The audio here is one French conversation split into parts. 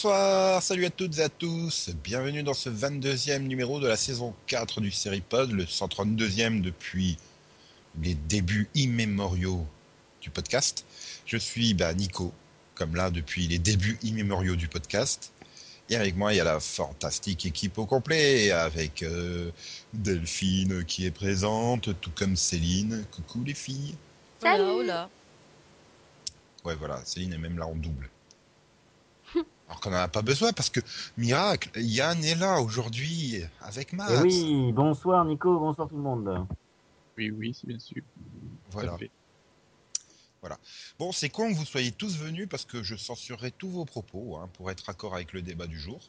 Bonsoir, salut à toutes et à tous. Bienvenue dans ce 22e numéro de la saison 4 du Seripod, le 132e depuis les débuts immémoriaux du podcast. Je suis bah, Nico, comme là depuis les débuts immémoriaux du podcast. Et avec moi, il y a la fantastique équipe au complet, avec euh, Delphine qui est présente, tout comme Céline. Coucou les filles. Salut. Hola, hola. Ouais, voilà, Céline est même là en double. Alors qu'on n'en a pas besoin parce que, miracle, Yann est là aujourd'hui avec Max. Eh oui, bonsoir Nico, bonsoir tout le monde. Oui, oui, c'est bien sûr. Voilà. Tout à fait. Bon, c'est con que vous soyez tous venus parce que je censurerai tous vos propos hein, pour être accord avec le débat du jour.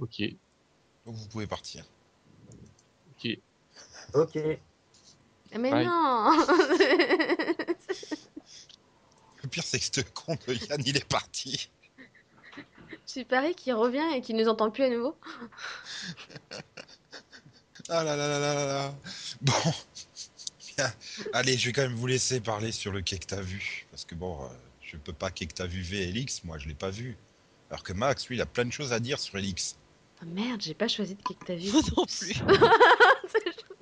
Ok, Donc vous pouvez partir. ok. Ok. Mais Bye. non Le pire, c'est que ce con de Yann, il est parti. Tu paries qu'il revient et qu'il nous entend plus à nouveau Ah là là là là là là. Bon. Bien. Allez, je vais quand même vous laisser parler sur le quai que t'as vu. Parce que bon, euh, je peux pas quai que t'as vu VLX, moi je l'ai pas vu. Alors que Max, lui, il a plein de choses à dire sur LX. Ah merde, j'ai pas choisi de qui que t'as vu. Moi non plus.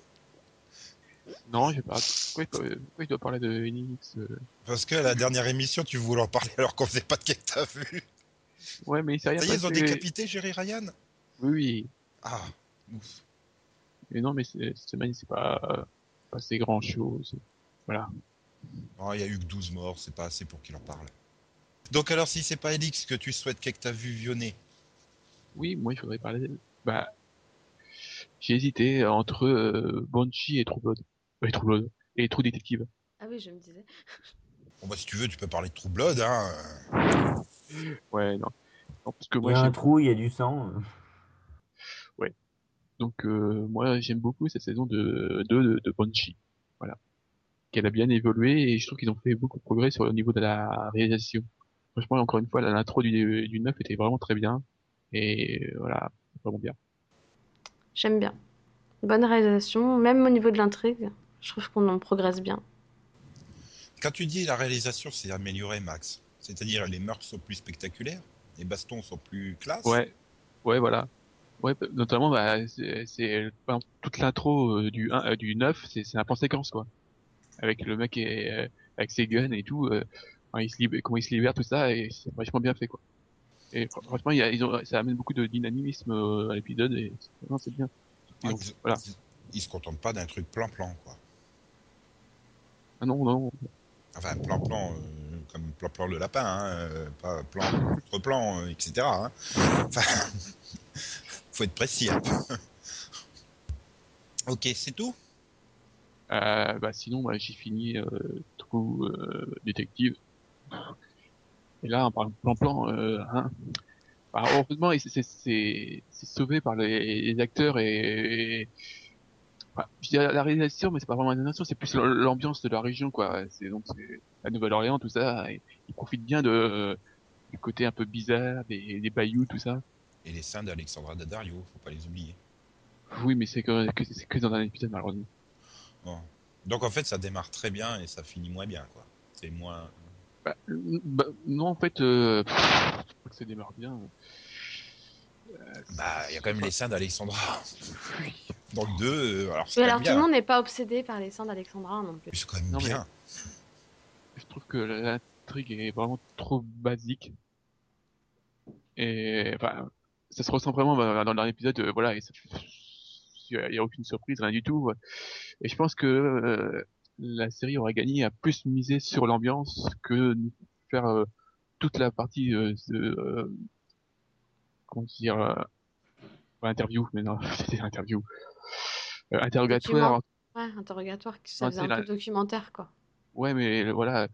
Non, j'ai pas. Pourquoi il, doit, pourquoi il doit parler de Enix euh Parce que la dernière émission, tu voulais en parler alors qu'on faisait pas de quai que t'as vu. Ouais, mais ça y est, Ça y est, ils ont décapité Jerry Ryan Oui, oui. Ah, ouf. Mais non, mais cette semaine, c'est pas euh, passé grand chose. Voilà. Non, il y a eu que 12 morts, c'est pas assez pour qu'il en parle. Donc alors, si c'est pas Elix que tu souhaites que t'as vu vionner, Oui, moi, il faudrait parler. Bah, j'ai hésité entre euh, Banshee et True Blood. Euh, True Blood. Et True Detective. Ah oui, je me disais. bon bah si tu veux, tu peux parler de True Blood, hein. Ouais, non. Non, parce que Il moi, y a un trou, il y a du sang. Donc euh, moi j'aime beaucoup cette saison de de, de, de Banshee. Voilà. Qu'elle a bien évolué et je trouve qu'ils ont fait beaucoup de progrès sur le niveau de la réalisation. Franchement encore une fois l'intro du, du 9 était vraiment très bien et euh, voilà, vraiment bien. J'aime bien. Bonne réalisation, même au niveau de l'intrigue. Je trouve qu'on en progresse bien. Quand tu dis la réalisation s'est améliorée, Max, c'est-à-dire les meurtres sont plus spectaculaires, les bastons sont plus classe. Ouais. Ouais voilà. Ouais notamment bah c'est toute l'intro euh, du 1 euh, du 9 c'est c'est un plan séquence quoi. Avec le mec et, euh, avec ses guns et tout euh, il se libère, comment il se libère tout ça et c'est vachement bien fait quoi. Et fr- franchement il y a, ils ont ça amène beaucoup de dynamisme euh, à l'épisode et c'est- bien. Ah, Donc, ils, voilà. ils- ils se contentent pas d'un truc plan-plan, quoi. Ah non non Enfin, plan-plan, euh, comme plan-plan le lapin, hein, euh, pas plan, autre plan, euh, etc. hein. Enfin, faut être précis peu. ok, c'est tout? Euh, bah sinon, bah, j'ai fini euh, True euh, Detective. Et là, en parlant de plan-plan, euh, hein, bah, heureusement, c'est sauvé par les, les acteurs et, et enfin, je dirais la réalisation, mais c'est pas vraiment la réalisation, c'est plus l'ambiance de la région, quoi. C'est donc la Nouvelle-Orléans, tout ça. Et ils profitent bien de du côté un peu bizarre des, des bayous, tout ça. Et les seins d'Alexandra Daddario, faut pas les oublier. Oui, mais c'est que que- c'est que dans un épisode malheureusement. Bon. Donc en fait, ça démarre très bien et ça finit moins bien, quoi. C'est moins. Bah, euh, bah, non, en fait, euh, crois que ça démarre bien. Bah, il y a quand même les seins d'Alexandra. Dans le 2, euh, alors c'est Mais alors tout le bien. monde n'est pas obsédé par les seins d'Alexandra non plus. Mais C'est quand même Non, mais-. Je trouve que l'intrigue est vraiment trop basique. Et enfin, ça se ressent vraiment bah, dans le dernier épisode. euh, voilà, il y a- aucune surprise, rien du tout. Et je pense que euh, la série aurait gagné à plus miser sur l'ambiance que faire euh, toute la partie de euh, comment dire euh, interview, mais non, c'était interview. Euh, interrogatoire. Ouais, interrogatoire, ça faisait un la- peu documentaire quoi. Ouais, mais voilà,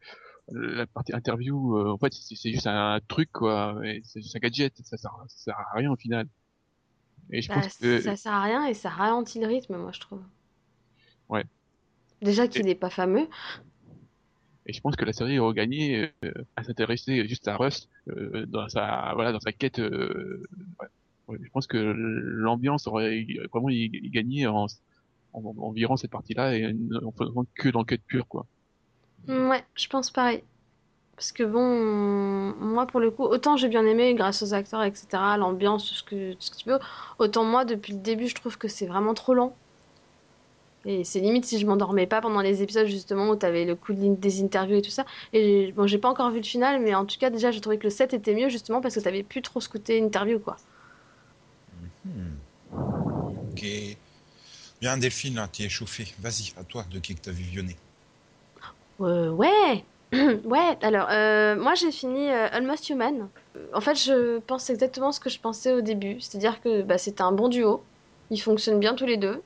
la partie interview, euh, en fait, c'est juste un truc, quoi. C'est juste un gadget, ça sert, ça sert à rien au final. Et je Bah, pense que, Ça sert à rien et ça ralentit le rythme, moi je trouve. Ouais. Déjà qu'il n'est pas fameux. et je pense que la série aurait gagné euh, à s'intéresser juste à Rust euh, dans sa, voilà, dans sa quête. ouais. Je pense que l'ambiance aurait vraiment gagné en, en, en virant cette partie-là et en faisant que dans le quête pure, quoi. Ouais, je pense pareil. Parce que bon, moi pour le coup, autant j'ai bien aimé grâce aux acteurs, etc., l'ambiance, tout ce que, tu veux, autant moi depuis le début je trouve que c'est vraiment trop lent. Et c'est limite si je m'endormais pas pendant les épisodes justement où t'avais le coup des interviews et tout ça. Et bon, j'ai pas encore vu le final, mais en tout cas déjà j'ai trouvé que le 7 était mieux justement parce que t'avais plus trop côté interview quoi. Hmm. Ok. Bien, Delphine, là, t'es échauffé. Vas-y, à toi, de qui que t'as vu vionner. Euh, ouais, ouais. Alors, euh, moi j'ai fini euh, Almost Human. En fait, je pense exactement ce que je pensais au début, c'est-à-dire que bah, c'était un bon duo. Ils fonctionnent bien tous les deux.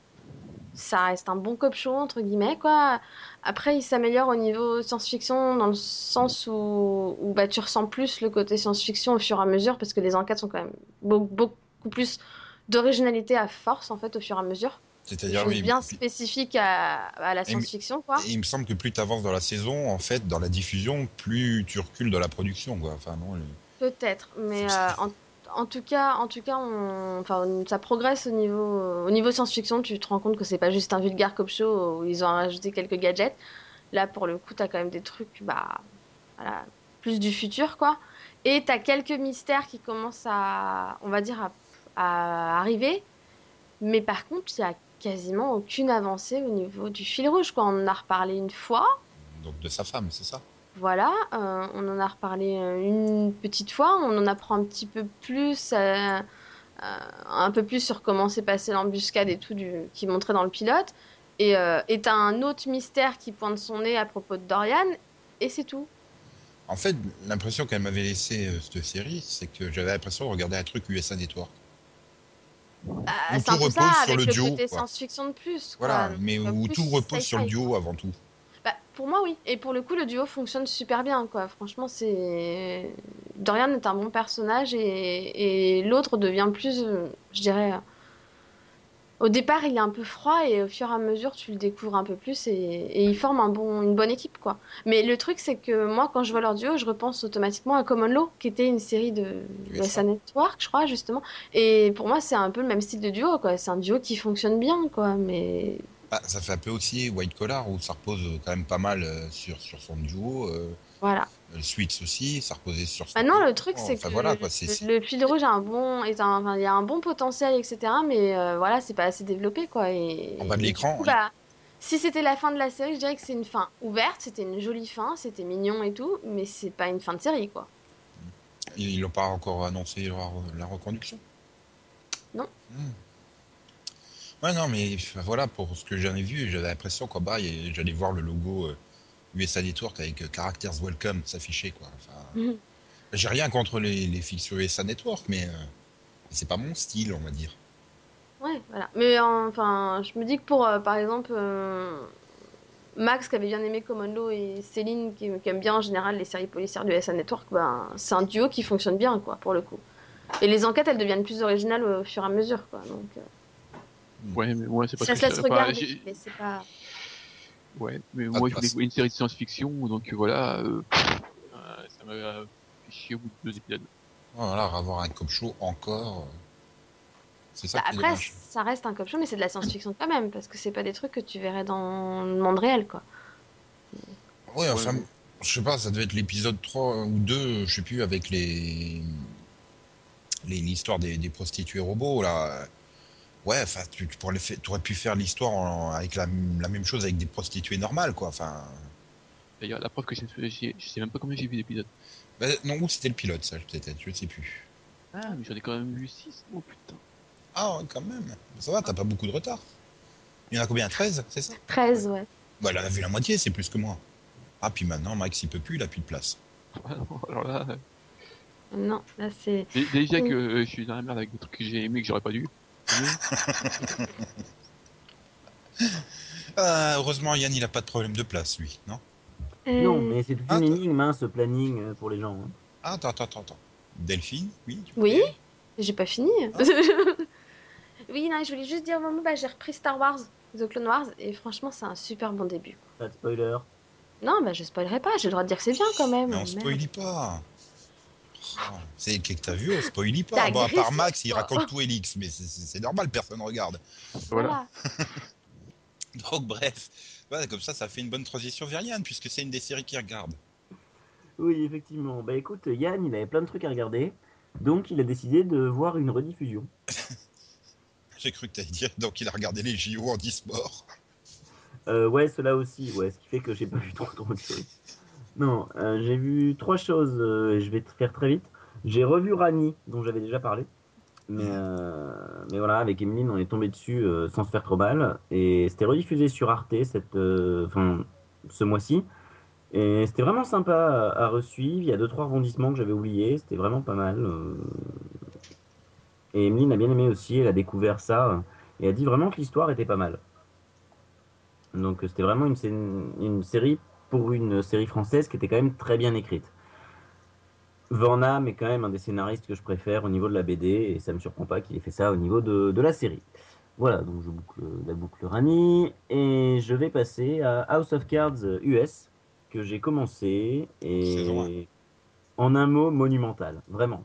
Ça reste un bon cop show entre guillemets quoi. Après, ils s'améliorent au niveau science-fiction dans le sens où, bah, tu ressens plus le côté science-fiction au fur et à mesure parce que les enquêtes sont quand même beau- beaucoup plus d'originalité à force en fait au fur et à mesure. C'est-à-dire, oui, bien spécifiques à, à la science-fiction quoi. Il me semble que plus tu avances dans la saison, en fait, dans la diffusion, plus tu recules dans la production, quoi. Enfin, non, Peut-être, mais euh, en, en tout cas, en tout cas, on, enfin, ça progresse au niveau, au niveau science-fiction. Tu te rends compte que c'est pas juste un vulgaire cop show où ils ont rajouté quelques gadgets. Là, pour le coup, t'as quand même des trucs, bah, voilà, plus du futur, quoi. Et t'as quelques mystères qui commencent à, on va dire, à, à arriver. Mais par contre, il y a quasiment aucune avancée au niveau du fil rouge, quoi. On en a reparlé une fois. donc de sa femme, c'est ça? Voilà, euh, on en a reparlé euh, une petite fois, on en apprend un petit peu plus, euh, euh, un peu plus sur comment s'est passée l'embuscade et tout du, qui montrait dans le pilote. Et et t'as un autre mystère qui pointe son nez à propos de Dorian, et c'est tout. En fait, l'impression qu'elle m'avait laissé euh, cette série, c'est que j'avais l'impression de regarder un truc USA Network. Où tout peu ça, repose sur avec le duo, côté science-fiction de plus. Voilà, mais Donc, où plus tout repose sur le duo avant tout. Bah, pour moi, oui. Et pour le coup, le duo fonctionne super bien, quoi. Franchement, c'est... Dorian est un bon personnage et, et l'autre devient plus, euh, je dirais... Au départ, il est un peu froid et au fur et à mesure, tu le découvres un peu plus et, et ils forment un bon, une bonne équipe, quoi. Mais le truc, c'est que moi, quand je vois leur duo, je repense automatiquement à Common Law, qui était une série de USA. USA Network, je crois, justement. Et pour moi, c'est un peu le même style de duo, quoi. C'est un duo qui fonctionne bien, quoi. Mais Ah, ça fait un peu aussi White Collar, où ça repose quand même pas mal euh, sur, sur son duo. Euh, voilà. euh, Suits aussi, ça reposait sur Maintenant, duo. le truc, c'est Enfin, que voilà, le, quoi, le fil rouge a un bon, est un, enfin, il y a un bon potentiel, etc. Mais euh, voilà, c'est pas assez développé, quoi. Et, En bas de l'écran, oui. bah, si c'était la fin de la série, je dirais que c'est une fin ouverte, c'était une jolie fin, c'était mignon et tout, mais c'est pas une fin de série, quoi. Ils ils l'ont pas encore annoncé la reconduction? Non. Hmm. Ouais, non, mais voilà, pour ce que j'en ai vu, j'avais l'impression qu'en bas, j'allais voir le logo euh, USA Network avec euh, Characters Welcome s'afficher, quoi. Enfin, Mhm. J'ai rien contre les, les fictions USA Network, mais euh, c'est pas mon style, on va dire. Ouais, voilà. Mais enfin, je me dis que pour, euh, par exemple, euh, Max qui avait bien aimé Commando et Céline qui, qui aime bien en général les séries policières du SA Network, ben, c'est un duo qui fonctionne bien, quoi, pour le coup. Et les enquêtes, elles deviennent plus originales au fur et à mesure, quoi. Donc, euh, Ouais, mais moi, c'est parce ça que se laisse regarder, j'ai- mais c'est pas. Ouais, mais Pas moi, je voir une série de science-fiction, donc voilà, euh, ça m'a fait chier au bout de deux épisodes. Voilà, avoir un cop show encore. euh, C'est ça Bah, qui après, ça reste un cop show, mais c'est de la science-fiction quand même, parce que c'est pas des trucs que tu verrais dans le monde réel, quoi. Ouais, enfin, Ouais. je sais pas, ça devait être l'épisode 3 ou 2, je sais plus, avec les. les- L'histoire des, des prostituées robots, là. Ouais, enfin, tu, tu pourrais aurais pu faire l'histoire avec la, la même chose avec des prostituées normales, quoi. Enfin. D'ailleurs, la preuve que j'ai- je sais même pas combien j'ai vu d'épisodes. bah, non, ou c'était le pilote, ça, peut-être, je sais plus. Ah, mais j'en ai quand même vu 6. Oh putain. Ah, ouais, quand même. Ça va, t'as pas beaucoup de retard. Il y en a combien 13, c'est ça? 13, ouais. Bah, elle en a vu la moitié, c'est plus que moi. Ah, puis maintenant, Max, il peut plus, il a plus de place. Ah non, alors là, euh, Non, là, c'est. dé- déjà Oui. que euh, je suis dans la merde avec des trucs que j'ai aimés que j'aurais pas dû. Ah, heureusement, Yann, il a pas de problème de place, lui, non? Euh, Non, mais c'est toute Ah, une énigme, hein, ce planning euh, pour les gens. hein. Ah, attends, attends, attends, attends. Delphine, oui tu Oui voulais J'ai pas fini. Ah. oui, non, je voulais juste dire, bon, bah, j'ai repris Star Wars, The Clone Wars, et franchement, c'est un super bon début. Pas de spoiler? Non, bah, je spoilerai pas, j'ai le droit de dire que c'est bien quand même. Mais on Merde. spoilie pas. C'est qui que t'as vu, on spoilie pas. Bon, à part Max, il raconte tout Elix, mais c'est- normal, personne regarde. Voilà. Donc, bref. Comme ça, ça fait une bonne transition vers Yann, puisque c'est une des séries qu'il regarde. Oui, effectivement. Bah écoute, Yann, il avait plein de trucs à regarder, donc il a décidé de voir une rediffusion. J'ai cru que t'allais dire, donc il a regardé les JO en e-sport. Euh, ouais, cela aussi, ouais, ce qui fait que j'ai pas vu trop trop de séries. Non, euh, j'ai vu trois choses, euh, et je vais te faire très vite. J'ai revu Rani, dont j'avais déjà parlé. Mais, euh, mais voilà, avec Emeline, on est tombé dessus euh, sans se faire trop mal. Et c'était rediffusé sur Arte cette, enfin, ce mois-ci. Et c'était vraiment sympa à, à resuivre. Il y a deux, trois rebondissements que j'avais oubliés. C'était vraiment pas mal. Et Emeline a bien aimé aussi. Elle a découvert ça. Et a dit vraiment que l'histoire était pas mal. Donc c'était vraiment une, une série pour une série française qui était quand même très bien écrite. Van est quand même un des scénaristes que je préfère au niveau de la BD et ça me surprend pas qu'il ait fait ça au niveau de, de la série. Voilà, donc je boucle la boucle Rani et je vais passer à House of Cards US que j'ai commencé et en un mot monumental, vraiment.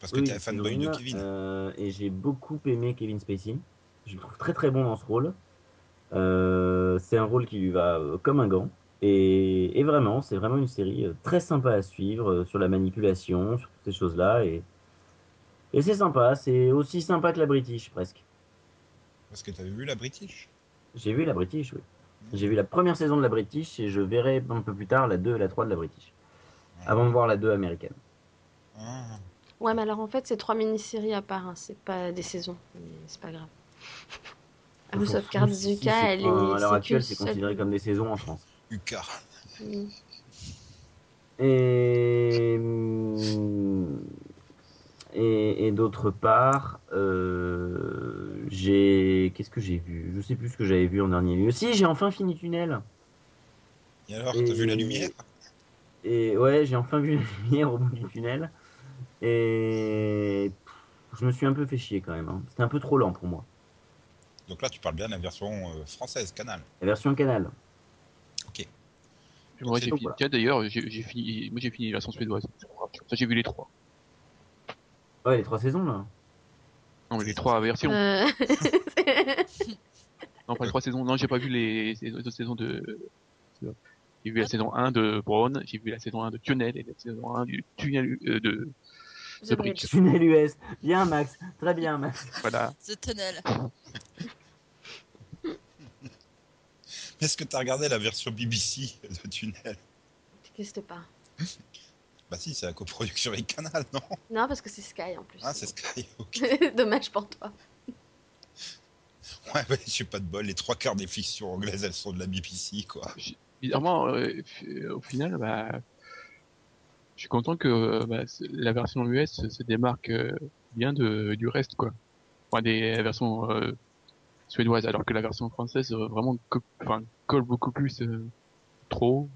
Parce que Oui, t'es un fanboy de Kevin. un, euh, et j'ai beaucoup aimé Kevin Spacey. Je le trouve très très bon dans ce rôle. Euh, c'est un rôle qui lui va euh, comme un gant. Et, et vraiment, c'est vraiment une série euh, très sympa à suivre euh, sur la manipulation, sur toutes ces choses-là. Et, et c'est sympa, c'est aussi sympa que la British presque. Parce que t'avais vu la British? J'ai vu la British, oui. J'ai vu la première saison de la British et je verrai un peu plus tard la 2 et la 3 de la British. Avant de voir la 2 américaine. Ah. Ouais, mais alors en fait, c'est trois mini-séries à part, hein, c'est pas des saisons, mais c'est pas grave. House of Cards Zuka, elle est. à l'heure actuelle, c'est considéré comme des saisons en France. Et, et, et d'autre part, euh, j'ai. Qu'est-ce que j'ai vu? Je sais plus ce que j'avais vu en dernier lieu. Si, j'ai enfin fini Tunnel. Et alors, t'as vu la lumière? Et ouais, j'ai enfin vu la lumière au bout du tunnel. Et pff, je me suis un peu fait chier quand même. hein. C'était un peu trop lent pour moi. Donc là, tu parles bien de la version euh, française, Canal. La version Canal. Moi, j'ai fini. voilà. Tiens, d'ailleurs, j'ai fini. Moi, j'ai fini la version suédoise. Ça, j'ai vu les trois. Ouais, les trois saisons là. Non, mais les trois versions. Euh, Non, pas les trois saisons. Non, j'ai pas vu les, les autres saisons de. J'ai vu la saison 1 de Brown, j'ai vu la saison 1 de Tunnel et la saison 1 du Tunnel euh, de. The The Bridge. Bridge. Tunnel US. Bien, Max. Très bien, Max. Voilà. The Tunnel. Est-ce que t'as regardé la version BBC de Tunnel? N'existe pas. Bah si, c'est la coproduction avec Canal, non? Non, parce que c'est Sky en plus. Ah, c'est Sky, ok. Dommage pour toi. Ouais, ouais, j'ai pas de bol. Les trois quarts des fictions anglaises, elles sont de la BBC, quoi. Bizarrement, euh, f- au final, bah, je suis content que euh, bah, la version US se démarque euh, bien de, du reste, quoi. Enfin, des versions euh, suédoises, alors que la version française euh, vraiment co- colle beaucoup plus euh, trop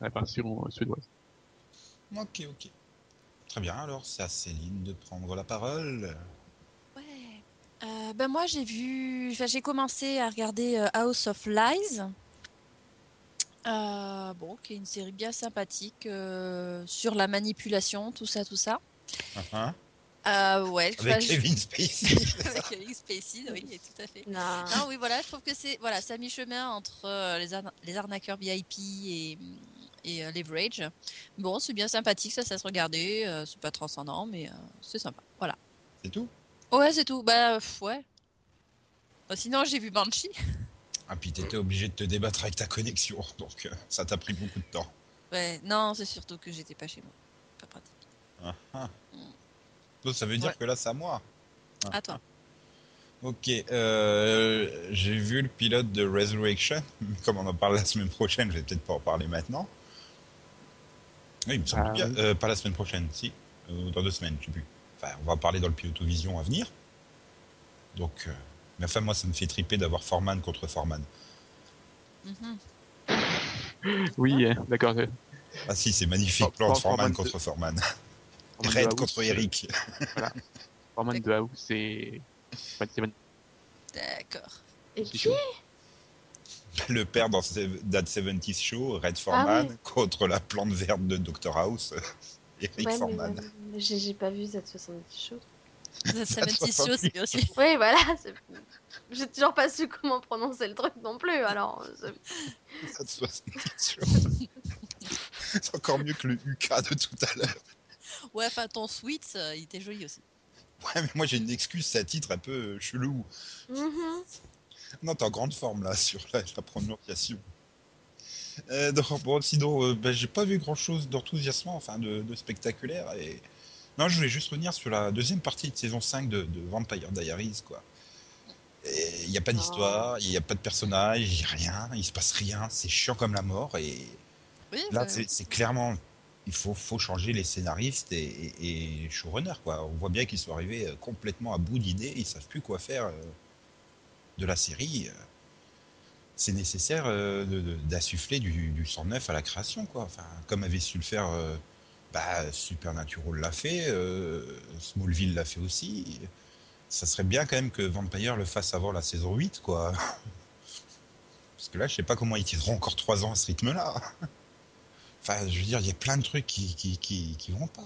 à la version euh, suédoise. Ok, ok. Très bien, alors c'est à Céline de prendre la parole. Ouais. Euh, ben moi j'ai vu, enfin, j'ai commencé à regarder euh, House of Lies. Euh, bon, qui est une série bien sympathique euh, sur la manipulation, tout ça, tout ça. Hein Euh, ouais, Avec je- Kevin Spacey. avec Kevin Spacey, oui, tout à fait. Non. Non, oui, voilà, je trouve que c'est voilà, à mi-chemin entre euh, les, arna- les arnaqueurs VIP et, et euh, Leverage. Bon, c'est bien sympathique, ça, ça se regarder. euh, c'est pas transcendant, mais euh, c'est sympa. Voilà. c'est tout? Ouais, c'est tout. Bah, pff, ouais. Bah, sinon, j'ai vu Banshee. Ah, puis t'étais obligé de te débattre avec ta connexion, donc euh, ça t'a pris beaucoup de temps. Ouais, non, c'est surtout que j'étais pas chez moi. Pas pratique. Ah, ah. Donc ça veut dire Ouais. que là, c'est à moi. Ah, À toi. Ok, euh, j'ai vu le pilote de Resurrection. Comme on en parle la semaine prochaine, je vais peut-être pas en parler maintenant. Oui, il me semble Ah, bien. oui. Euh, pas la semaine prochaine, si. Euh, dans deux semaines, je sais plus. Enfin, on va en parler dans le Pilotovision à venir. Donc, euh, mais enfin, moi, ça me fait triper d'avoir Foreman contre Foreman. Mhm. Oui, d'accord. Ah si, c'est magnifique, For- plan de For- Foreman contre Red House, contre euh, Eric. Foreman de House, c'est. D'accord. Et qui. Le père dans That 70s Show, Red Foreman, Ah oui. contre la plante verte de Dr House, Eric Ouais, mais, Foreman. euh, j'ai j'ai pas vu Z70 show. The 76 Show, c'est bien aussi. Oui, voilà. c'est- J'ai toujours pas su comment prononcer le truc non plus, alors. c'est- That 70s Show. C'est encore mieux que le UK de tout à l'heure. Ouais, enfin, ton sweet, euh, il était joli aussi. Ouais, mais moi j'ai une excuse, c'est un titre un peu chelou. Mhm. Non, t'es en grande forme là sur la, la prononciation. Euh, donc, bon, sinon, euh, ben, j'ai pas vu grand chose d'enthousiasmant, enfin de, de spectaculaire. Et... Non, je voulais juste revenir sur la deuxième partie de saison 5 de, de Vampire Diaries, quoi. Il n'y a pas d'histoire, il n'y a pas de personnage, il n'y a rien, il se passe rien, c'est chiant comme la mort. Et Oui, là, bah, c'est clairement. Il faut, faut changer les scénaristes et, et, showrunners, quoi. On voit bien qu'ils sont arrivés euh, complètement à bout d'idées, ils savent plus quoi faire euh, de la série. euh. C'est nécessaire d'insuffler du, du sang neuf à la création, quoi. Enfin, comme avait su le faire. bah, Supernatural l'a fait, Smallville l'a fait aussi. Ça serait bien quand même que Vampire le fasse avant la saison 8, quoi. Parce que là, je sais pas comment ils tiendront encore 3 ans à ce rythme-là. Enfin, je veux dire, il y a plein de trucs qui, qui, qui, qui vont pas.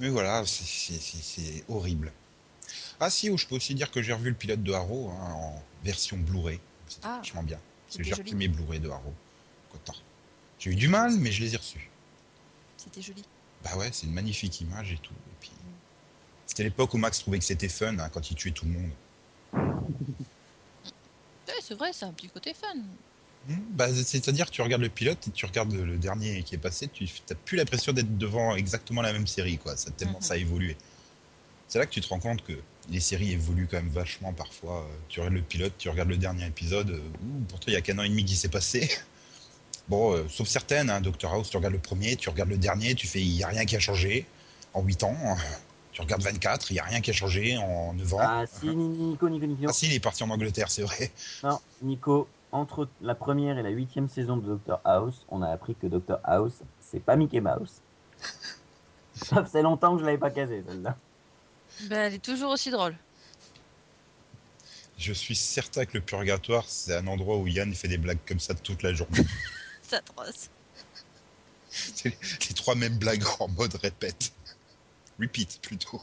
Mais voilà, c'est- horrible. Ah si, oh, je peux aussi dire que j'ai revu le pilote de Arrow hein, en version Blu-ray. C'était Ah. vachement bien. Parce que j'ai repris mes Blu-ray de Arrow. Content. J'ai eu du mal, mais je les ai reçus. C'était joli. Bah ouais, c'est une magnifique image et tout. Et puis, c'était l'époque où Max trouvait que c'était fun hein, quand il tuait tout le monde. Ouais, c'est vrai, c'est un petit côté fun. Hmm, Bah, C'est-à-dire que tu regardes le pilote et tu regardes le dernier qui est passé, tu n'as plus l'impression d'être devant exactement la même série, quoi. Ça, tellement Mhm. ça a évolué. C'est là que tu te rends compte que les séries évoluent quand même vachement parfois. Tu regardes le pilote, tu regardes le dernier épisode, euh, ouh, pourtant il y a qu'un an et demi qui s'est passé. Bon, euh, sauf certaines, hein, Doctor House, tu regardes le premier, tu regardes le dernier, tu fais il n'y a rien qui a changé en 8 ans. Tu regardes 24, il n'y a rien qui a changé en 9 ans. Ah si, Nico, Nico, Nico. Ah si, il est parti en Angleterre, c'est vrai. Non, Nico, entre la première et la huitième saison de Doctor House, on a appris que Doctor House, c'est pas Mickey Mouse. Ça faisait longtemps que je l'avais pas casé, celle-là. Ben, elle est toujours aussi drôle. Je suis certain que le purgatoire, c'est un endroit où Yann fait des blagues comme ça toute la journée. C'est atroce. C'est les trois mêmes blagues en mode répète. Repeat plutôt.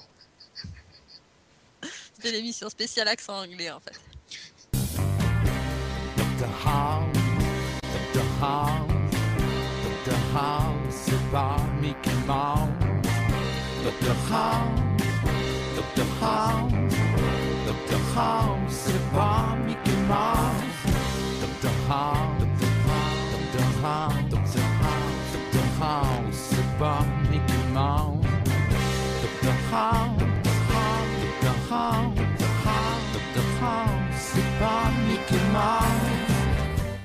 C'était l'émission spéciale accent anglais en fait. Dr. House, Dr. House, Dr. House, c'est pas Mickey Mouse. Dr. House, Dr. House, Dr. House, c'est pas Mickey Mouse. Dr. House, Dr. House, Dr. House, Dr. House, c'est pas Mickey Mouse.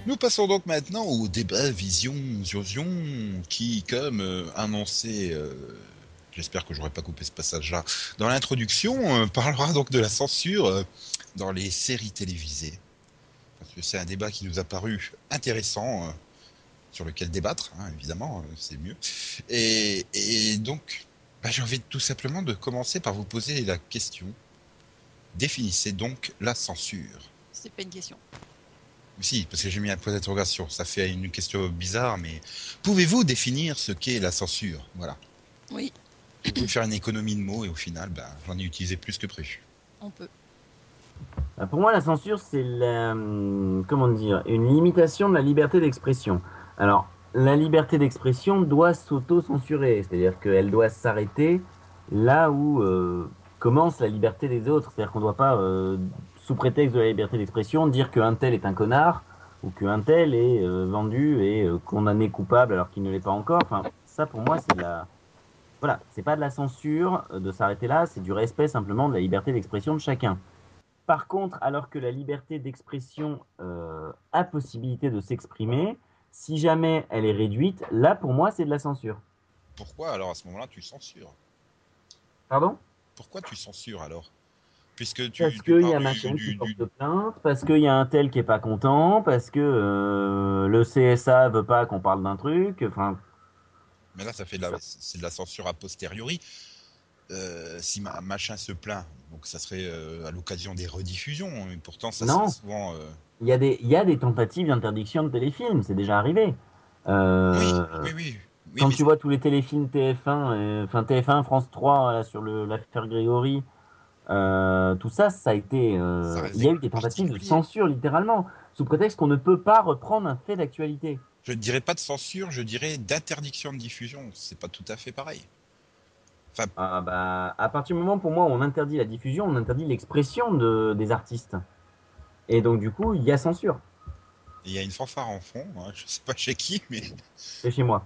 Nous passons donc maintenant au débat Vision Ziozion qui, comme euh, annoncé, euh, j'espère que j'aurais pas coupé ce passage-là, dans l'introduction, euh, parlera donc de la censure dans les séries télévisées. Parce que c'est un débat qui nous a paru intéressant, sur lequel débattre, hein, évidemment, c'est mieux. Et, et donc, bah, j'ai envie tout simplement de commencer par vous poser la question. Définissez donc la censure. C'est pas une question. Si, parce que j'ai mis un point d'interrogation. Ça fait une question bizarre, mais pouvez-vous définir ce qu'est la censure? Voilà. Oui, Je pouvais faire une économie de mots et au final, ben, j'en ai utilisé plus que prévu. on peut. Euh, Pour moi, la censure, c'est la, hum, comment dire, une limitation de la liberté d'expression. Alors, la liberté d'expression doit s'auto-censurer, c'est-à-dire qu'elle doit s'arrêter là où euh, commence la liberté des autres. C'est-à-dire qu'on ne doit pas, euh, sous prétexte de la liberté d'expression, dire qu'un tel est un connard ou qu'un tel est euh, vendu et euh, condamné coupable alors qu'il ne l'est pas encore. Enfin, ça, pour moi, c'est de la, voilà, c'est pas de la censure euh, de s'arrêter là, c'est du respect simplement de la liberté d'expression de chacun. Par contre, alors que la liberté d'expression euh, a possibilité de s'exprimer, si jamais elle est réduite, là pour moi c'est de la censure. Pourquoi alors à ce moment-là tu censures? Pardon? Pourquoi tu censures alors? Puisque tu. Parce qu'il y a machin du- qui du- porte du- plainte, parce qu'il y a un tel qui est pas content, parce que euh, le CSA veut pas qu'on parle d'un truc. Enfin, Mais là, ça fait de la, c'est de la censure a posteriori. Euh, si ma, machin se plaint, donc ça serait euh, à l'occasion des rediffusions. Et pourtant, ça Non. souvent. il y a des, il y a des tentatives d'interdiction de téléfilms, c'est déjà arrivé. Oui, oui, oui. oui, quand tu vois tous les téléfilms TF1, euh, enfin TF1, France 3 là, sur le- l'affaire Grégory, euh, tout ça, ça a été. euh, Ça il y a eu des tentatives de censure littéralement, sous prétexte qu'on ne peut pas reprendre un fait d'actualité. Je ne dirais pas de censure, je dirais d'interdiction de diffusion. C'est pas tout à fait pareil. Ah bah, à partir du moment pour moi où on interdit la diffusion, on interdit l'expression de, des artistes. Et donc du coup, il y a censure. Il y a une fanfare en fond, hein, je sais pas chez qui, mais C'est chez moi.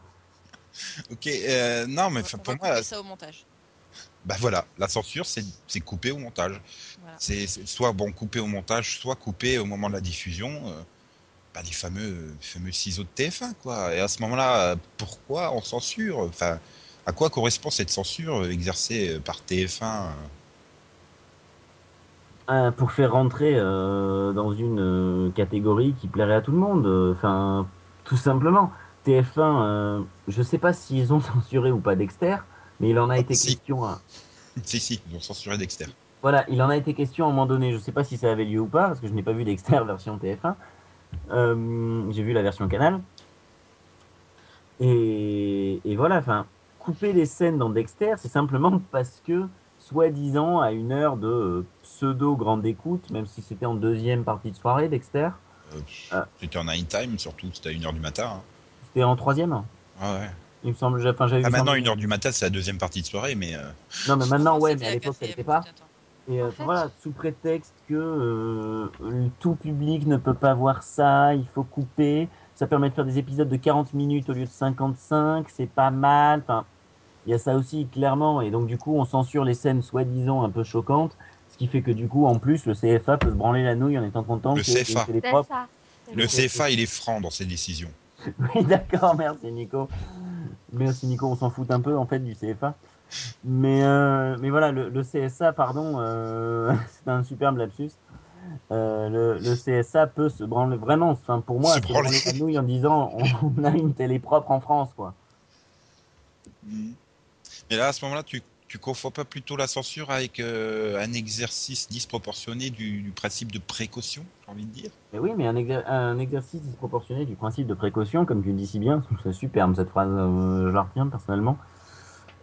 ok. euh, non, mais On enfin, va pour moi, ça au montage. Bah voilà, la censure, c'est c'est coupé au montage. Voilà. C'est soit bon coupé au montage, soit coupé au moment de la diffusion. euh, bah, les fameux fameux ciseaux de TF1 quoi. Et à ce moment-là, pourquoi on censure? Enfin, à quoi correspond cette censure exercée par TF1 euh? Euh, pour faire rentrer euh, dans une catégorie qui plairait à tout le monde. Enfin, tout simplement. TF1, euh, je sais pas s'ils ont censuré ou pas Dexter, mais il en a été Si. question. à- Si si, ils ont censuré Dexter. Voilà, il en a été question à un moment donné. Je sais pas si ça avait lieu ou pas, parce que je n'ai pas vu Dexter version TF1. Euh, J'ai vu la version Canal. Et, et voilà, enfin, couper les scènes dans Dexter, c'est simplement parce que, soi-disant, à une heure de euh, pseudo grande écoute, même si c'était en deuxième partie de soirée, Dexter, Euh, Ah. C'était en night time, surtout, c'était à 1h du matin. hein. c'était en troisième. Ah ouais. Il me semble, enfin, j'avais Ah, maintenant, 1h du matin, c'est la deuxième partie de soirée, mais euh, Non, mais maintenant, ouais, mais à l'époque, ça n'était pas. peut-être. Et euh, En fait- voilà, sous prétexte que euh, tout public ne peut pas voir ça, il faut couper. Ça permet de faire des épisodes de 40 minutes au lieu de 55, c'est pas mal. Enfin, il y a ça aussi, clairement. Et donc, du coup, on censure les scènes soi-disant un peu choquantes. Ce qui fait que, du coup, en plus, le CFA peut se branler la nouille en étant content Le que CFA. que les ça. le. CFA, il est franc dans ses décisions. Oui, d'accord, merci Nico. Merci Nico, on s'en fout un peu en fait du CFA. Mais, euh, mais voilà, le, le CSA, pardon, euh, c'est un superbe lapsus. Euh, le, le CSA peut se branler vraiment, enfin pour moi, Se branler nouille en disant on, on a une télé propre en France, quoi. Mais là, à ce moment-là, tu, tu confonds pas plutôt la censure avec euh, un exercice disproportionné du, principe de précaution, j'ai envie de dire? Oui, mais un, exer- un exercice disproportionné du principe de précaution, comme tu le dis si bien, c'est superbe cette phrase, euh, je la retiens personnellement.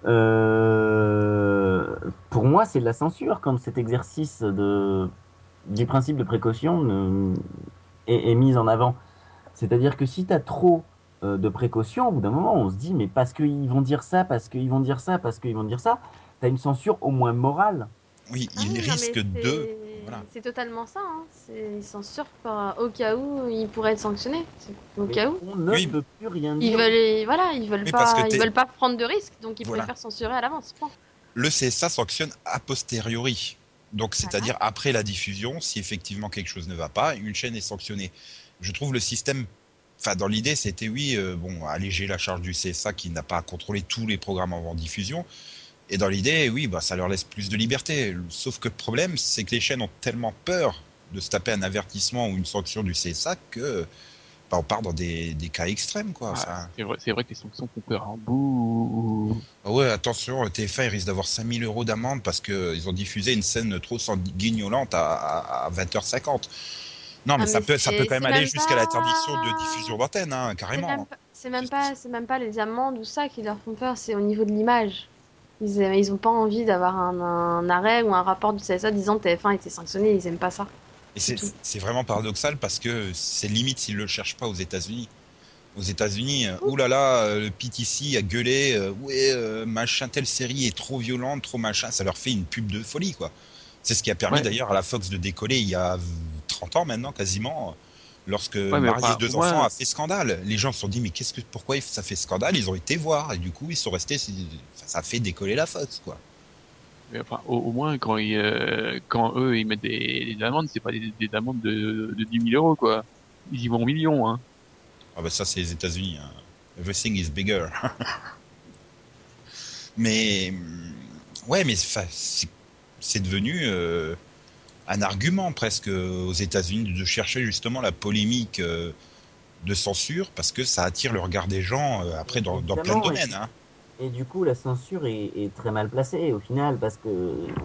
Euh, pour moi, c'est de la censure quand cet exercice du principe de précaution est, est mis en avant. C'est-à-dire que si tu as trop de précautions, au bout d'un moment, on se dit, mais parce qu'ils vont dire ça, parce qu'ils vont dire ça, parce qu'ils vont dire ça, tu as une censure au moins morale. Oui, Ah il oui, risque de. c'est- voilà. C'est totalement ça. Hein. C'est- Ils censurent par- au cas où ils pourraient être sanctionnés. C'est Au Mais cas où. on ne Oui. peut plus rien Ils dire. veulent, voilà, ils veulent pas, ils veulent pas prendre de risques, donc ils Voilà. préfèrent censurer à l'avance. Le CSA sanctionne a posteriori. Donc, c'est-à-dire après la diffusion, si effectivement quelque chose ne va pas, une chaîne est sanctionnée. Je trouve le système. Enfin, dans l'idée, c'était oui, euh, bon, alléger la charge du CSA qui n'a pas à contrôler tous les programmes avant diffusion. Et dans l'idée, oui, bah, ça leur laisse plus de liberté. Sauf que le problème, c'est que les chaînes ont tellement peur de se taper un avertissement ou une sanction du CSA que bah, on part dans des, des cas extrêmes, quoi. Ah, Enfin, c'est vrai, c'est vrai que les sanctions font peur. Hein. Bouh. Ah ouais, attention, TF1 il risque d'avoir 5000 euros d'amende parce qu'ils ont diffusé une scène trop sanguignolante à, à, à 20h50. Non, mais, Ah, ça, mais peut, ça peut quand même aller même jusqu'à pas- l'interdiction de diffusion d'antenne, hein, C'est carrément. même, c'est même pas, c'est même pas les amendes ou ça qui leur font peur, c'est au niveau de l'image. Ils, ils ont pas envie d'avoir un, un arrêt ou un rapport du CSA disant TF1 était sanctionné, ils aiment pas ça. Et c'est vraiment paradoxal parce que c'est limite s'ils le cherchent pas aux États-Unis. Aux États-Unis, euh, oulala, euh, le PTC a gueulé, euh, ouais, euh, machin, telle série est trop violente, trop machin, ça leur fait une pub de folie, quoi. C'est ce qui a permis Ouais. d'ailleurs à la Fox de décoller il y a 30 ans maintenant, quasiment, lorsque enfin, et deux moi- enfants a fait scandale. Les gens se sont dit, mais qu'est-ce que, pourquoi ça fait scandale? Ils ont été voir, et du coup, ils sont restés, ça a fait décoller la Fox, quoi. Mais enfin, au, au moins, quand, ils, euh, quand eux, ils mettent des, des amendes, c'est pas des, des amendes de, de 10 000 euros, quoi. Ils y vont en millions, hein. Ah bah ça c'est les États-Unis. hein. Everything is bigger. mais ouais, mais c'est devenu euh, un argument presque aux États-Unis de chercher justement la polémique euh, de censure parce que ça attire le regard des gens euh, après dans, dans plein de domaines. Hein. Et du coup, la censure est, est très mal placée au final parce que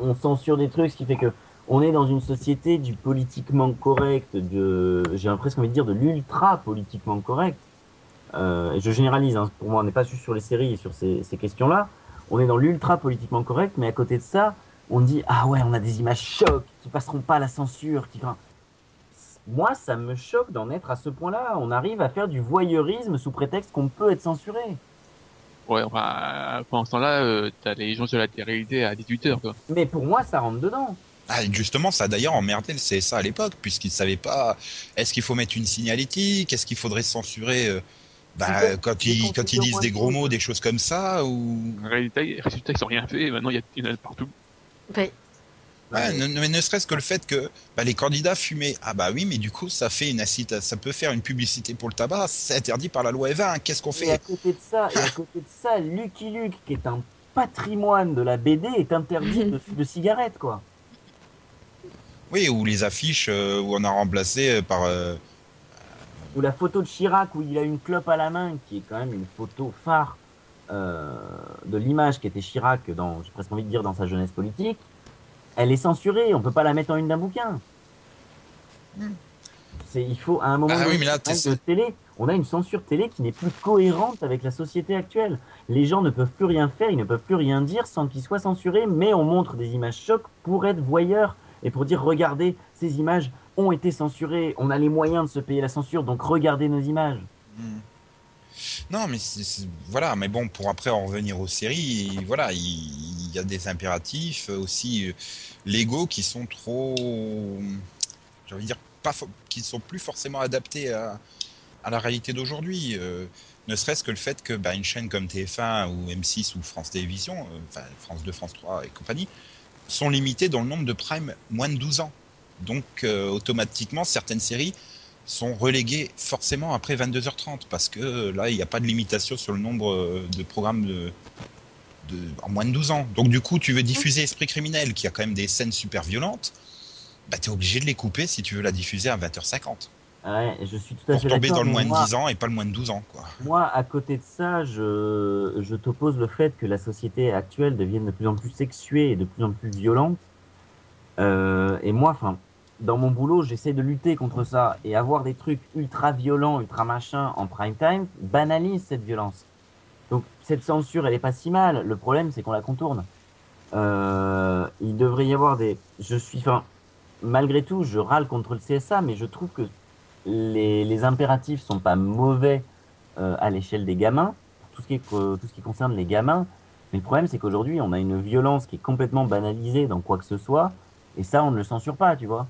on censure des trucs, ce qui fait que on est dans une société du politiquement correct, de, j'ai presque envie de dire de l'ultra politiquement correct. Euh, je généralise, hein, pour moi, on n'est pas juste sur les séries et sur ces, ces questions-là. On est dans l'ultra politiquement correct, mais à côté de ça, on dit ah ouais, on a des images chocs qui passeront pas la censure, qui Moi, ça me choque d'en être à ce point-là. On arrive à faire du voyeurisme sous prétexte qu'on peut être censuré. Ouais, enfin, pendant ce temps-là, euh, t'as les gens sur la réalité à 18h, quoi. Mais pour moi, ça rentre dedans. Ah, justement, ça a d'ailleurs emmerdé le CSA à l'époque, puisqu'ils ne savaient pas est-ce qu'il faut mettre une signalétique, est-ce qu'il faudrait censurer euh, bah, quand, ils, quand ils disent des gros mots, des choses comme ça, ou. En réalité, résultats, ils sont rien fait. Maintenant, il y, a- il y en a partout. Ouais. Ouais, ne, ne- ne serait-ce que le fait que bah, les candidats fumaient. Ah bah oui, mais du coup, ça fait une incita- ça peut faire une publicité pour le tabac, c'est interdit par la loi Eva. hein. Qu'est-ce qu'on Et à fait côté de ça, et à côté de ça, Lucky Luke, qui est un patrimoine de la BD, est interdit de, de cigarettes, quoi. Oui, ou les affiches euh, où on a remplacé euh, par. euh, Ou la photo de Chirac où il a une clope à la main, qui est quand même une photo phare euh, de l'image qui était Chirac dans, j'ai presque envie de dire, dans sa jeunesse politique. Elle est censurée, on peut pas la mettre en une d'un bouquin. Hmm. C'est, il faut à un moment Ah donné, oui, mais là, de télé, on a une censure télé qui n'est plus cohérente avec la société actuelle. Les gens ne peuvent plus rien faire, ils ne peuvent plus rien dire sans qu'ils soient censurés, mais on montre des images chocs pour être voyeurs et pour dire regardez, ces images ont été censurées, on a les moyens de se payer la censure, donc regardez nos images. Hmm. Non, mais voilà, mais bon, pour après en revenir aux séries, voilà, il, y a des impératifs aussi euh, légaux qui sont trop, j'ai envie de dire, pas, qui ne sont plus forcément adaptés à, la réalité d'aujourd'hui. euh, ne serait-ce que le fait que bah, une chaîne comme TF1 ou M6 ou France Télévisions, euh, enfin France 2, France 3 et compagnie, sont limitées dans le nombre de primes moins de 12 ans. Donc automatiquement, certaines séries sont relégués forcément après 22h30 parce que euh, là il n'y a pas de limitation sur le nombre euh, de programmes de, de en moins de 12 ans. Donc du coup tu veux diffuser Esprit criminel qui a quand même des scènes super violentes, bah t'es obligé de les couper si tu veux la diffuser à 20h50 Ouais, je suis tout à pour fait tomber dans le moins de moi- 10 ans et pas le moins de 12 ans quoi. Moi, à côté de ça, je, je t'oppose le fait que la société actuelle devienne de plus en plus sexuée et de plus en plus violente. Euh, et moi, enfin, dans mon boulot, j'essaie de lutter contre ça et avoir des trucs ultra violents, ultra machin en prime time banalise cette violence. Donc cette censure, elle est pas si mal. Le problème, c'est qu'on la contourne. Euh, il devrait y avoir des. Je suis, enfin, malgré tout, je râle contre le CSA, mais je trouve que les, les impératifs sont pas mauvais euh, à l'échelle des gamins, tout tout ce qui concerne les gamins. Mais le problème, c'est qu'aujourd'hui, on a une violence qui est complètement banalisée dans quoi que ce soit, et ça, on ne le censure pas, tu vois.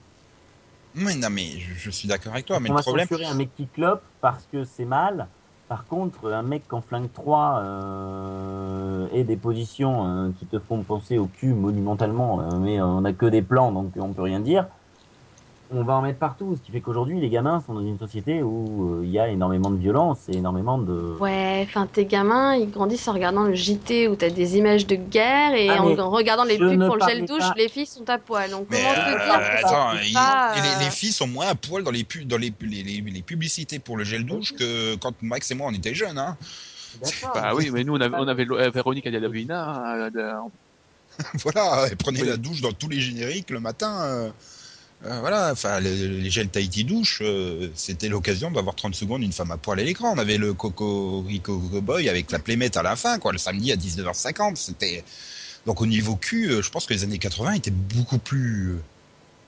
Mais non mais je, je suis d'accord avec toi, mais on le va problème censurer un mec qui clope parce que c'est mal. Par contre, un mec qui en flingue 3 euh, et des positions euh, qui te font penser au cul monumentalement, euh, mais on n'a que des plans, donc on peut rien dire. On va en mettre partout, ce qui fait qu'aujourd'hui, les gamins sont dans une société où euh, il y a énormément de violence et énormément de... Ouais, enfin tes gamins, ils grandissent en regardant le JT où t'as des images de guerre et Ah, en mais regardant les pubs pour le gel douche, pas- les filles sont à poil. Donc Mais comment te euh, dire que attends, il- pas, les, euh, les filles sont moins à poil dans les, pu- dans les, les, les, les publicités pour le gel douche que quand Max et moi on était jeunes. Hein. Bah oui, mais nous, on avait, on avait euh, Véronique Adiadavina. Euh, de- voilà, elle prenait Oui. la douche dans tous les génériques le matin. Euh, voilà, enfin, les, les gels Tahiti douche, euh, c'était l'occasion d'avoir 30 secondes une femme à poil à l'écran. On avait le Coco Rico Boy avec la playmate à la fin, quoi, le samedi à 19h50. C'était donc au niveau cul, euh, je pense que les années 80 étaient beaucoup plus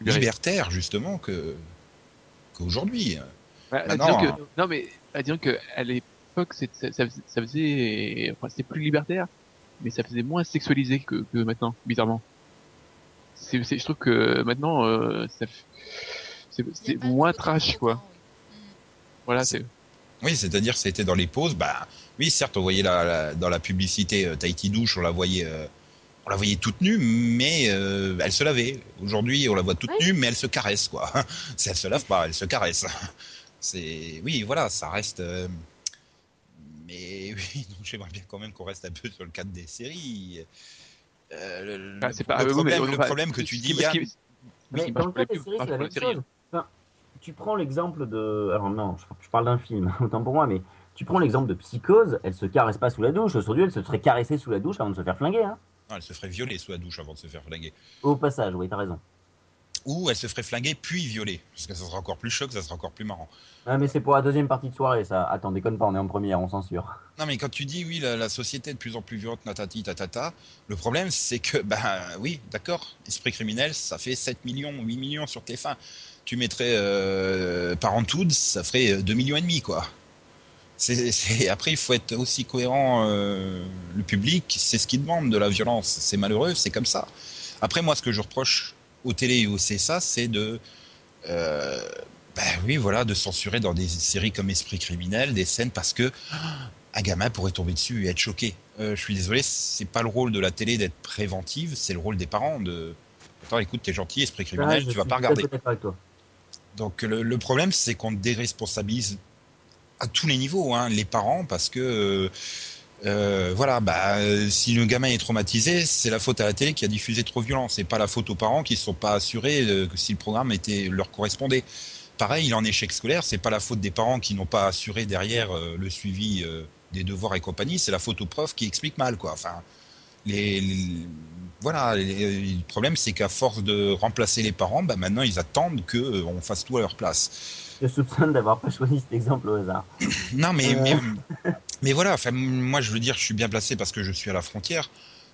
libertaires justement que qu'aujourd'hui. Ouais, Bah disons non. que, non, mais euh, disons que à l'époque, ça, ça faisait, enfin, c'était plus libertaire, mais ça faisait moins sexualisé que, que maintenant, bizarrement. C'est, c'est- je trouve que maintenant, euh, ça, c'est, a moins trash, quoi. oui. Mm. Voilà, C'est- c'est, Oui, c'est-à-dire c'était dans les pauses. Bah oui, certes, on voyait la, la- dans la publicité euh, Tahiti douche, on la voyait, euh, on la voyait toute nue, mais euh, elle se lavait. Aujourd'hui, on la voit toute Oui. nue, mais elle se caresse, quoi. C'est- elle se lave pas, elle se caresse. C'est oui, voilà, ça reste. euh, Mais oui, donc j'aimerais bien quand même qu'on reste un peu sur le cadre des séries. Euh, le, c'est pas, le oui, mais, problème, le enfin, problème que tu dis, qui- Mais qui dans le cas des séries, marche c'est la pour même les séries, chose. Enfin, tu prends l'exemple de. Alors non, je, je parle d'un film, autant pour moi, mais tu prends l'exemple de Psychose, elle se caresse pas sous la douche. Aujourd'hui, elle se serait caressée sous la douche avant de se faire flinguer. Hein. non, elle se ferait violer sous la douche avant de se faire flinguer. Au passage, oui, t'as raison. Ou elle se ferait flinguer puis violer, parce que ça sera encore plus choc, ça sera encore plus marrant. Ah, mais c'est pour la deuxième partie de soirée, ça. Attends, déconne pas, on est en première, on censure. Non, mais quand tu dis oui, la, la société est de plus en plus violente, natati, tatata, le problème c'est que, ben oui, d'accord, esprit criminel, ça fait 7 millions, 8 millions sur TF1. tu mettrais euh, Parenthood, ça ferait 2 millions et demi, quoi. C'est- Après, il faut être aussi cohérent. euh, le public, c'est ce qui demande de la violence. C'est malheureux, c'est comme ça. Après, moi, ce que je reproche aux télé et au CSA, c'est de, euh, ben oui, voilà, de censurer dans des séries comme Esprit criminel des scènes parce que ah, un gamin pourrait tomber dessus et être choqué. Euh, je suis désolé, c'est pas le rôle de la télé d'être préventive, c'est le rôle des parents de. Attends, écoute, t'es gentil, Esprit criminel, tu vas pas regarder. avec toi. Donc le, le problème, c'est qu'on déresponsabilise à tous les niveaux hein, les parents parce que euh, euh, voilà, bah, euh, si le gamin est traumatisé, c'est la faute à la télé qui a diffusé trop violent. C'est pas la faute aux parents qui ne sont pas assurés euh, que si le programme était leur correspondait. Pareil, il est en échec scolaire, c'est pas la faute des parents qui n'ont pas assuré derrière euh, le suivi des devoirs et compagnie, c'est la faute aux profs qui expliquent mal quoi. Enfin, les, les- voilà, les- le problème c'est qu'à force de remplacer les parents, bah maintenant ils attendent que euh, on fasse tout à leur place. Je soupçonne d'avoir pas choisi cet exemple au hasard. Non, mais, Euh. mais, mais voilà, moi je veux dire, je suis bien placé parce que je suis à la frontière.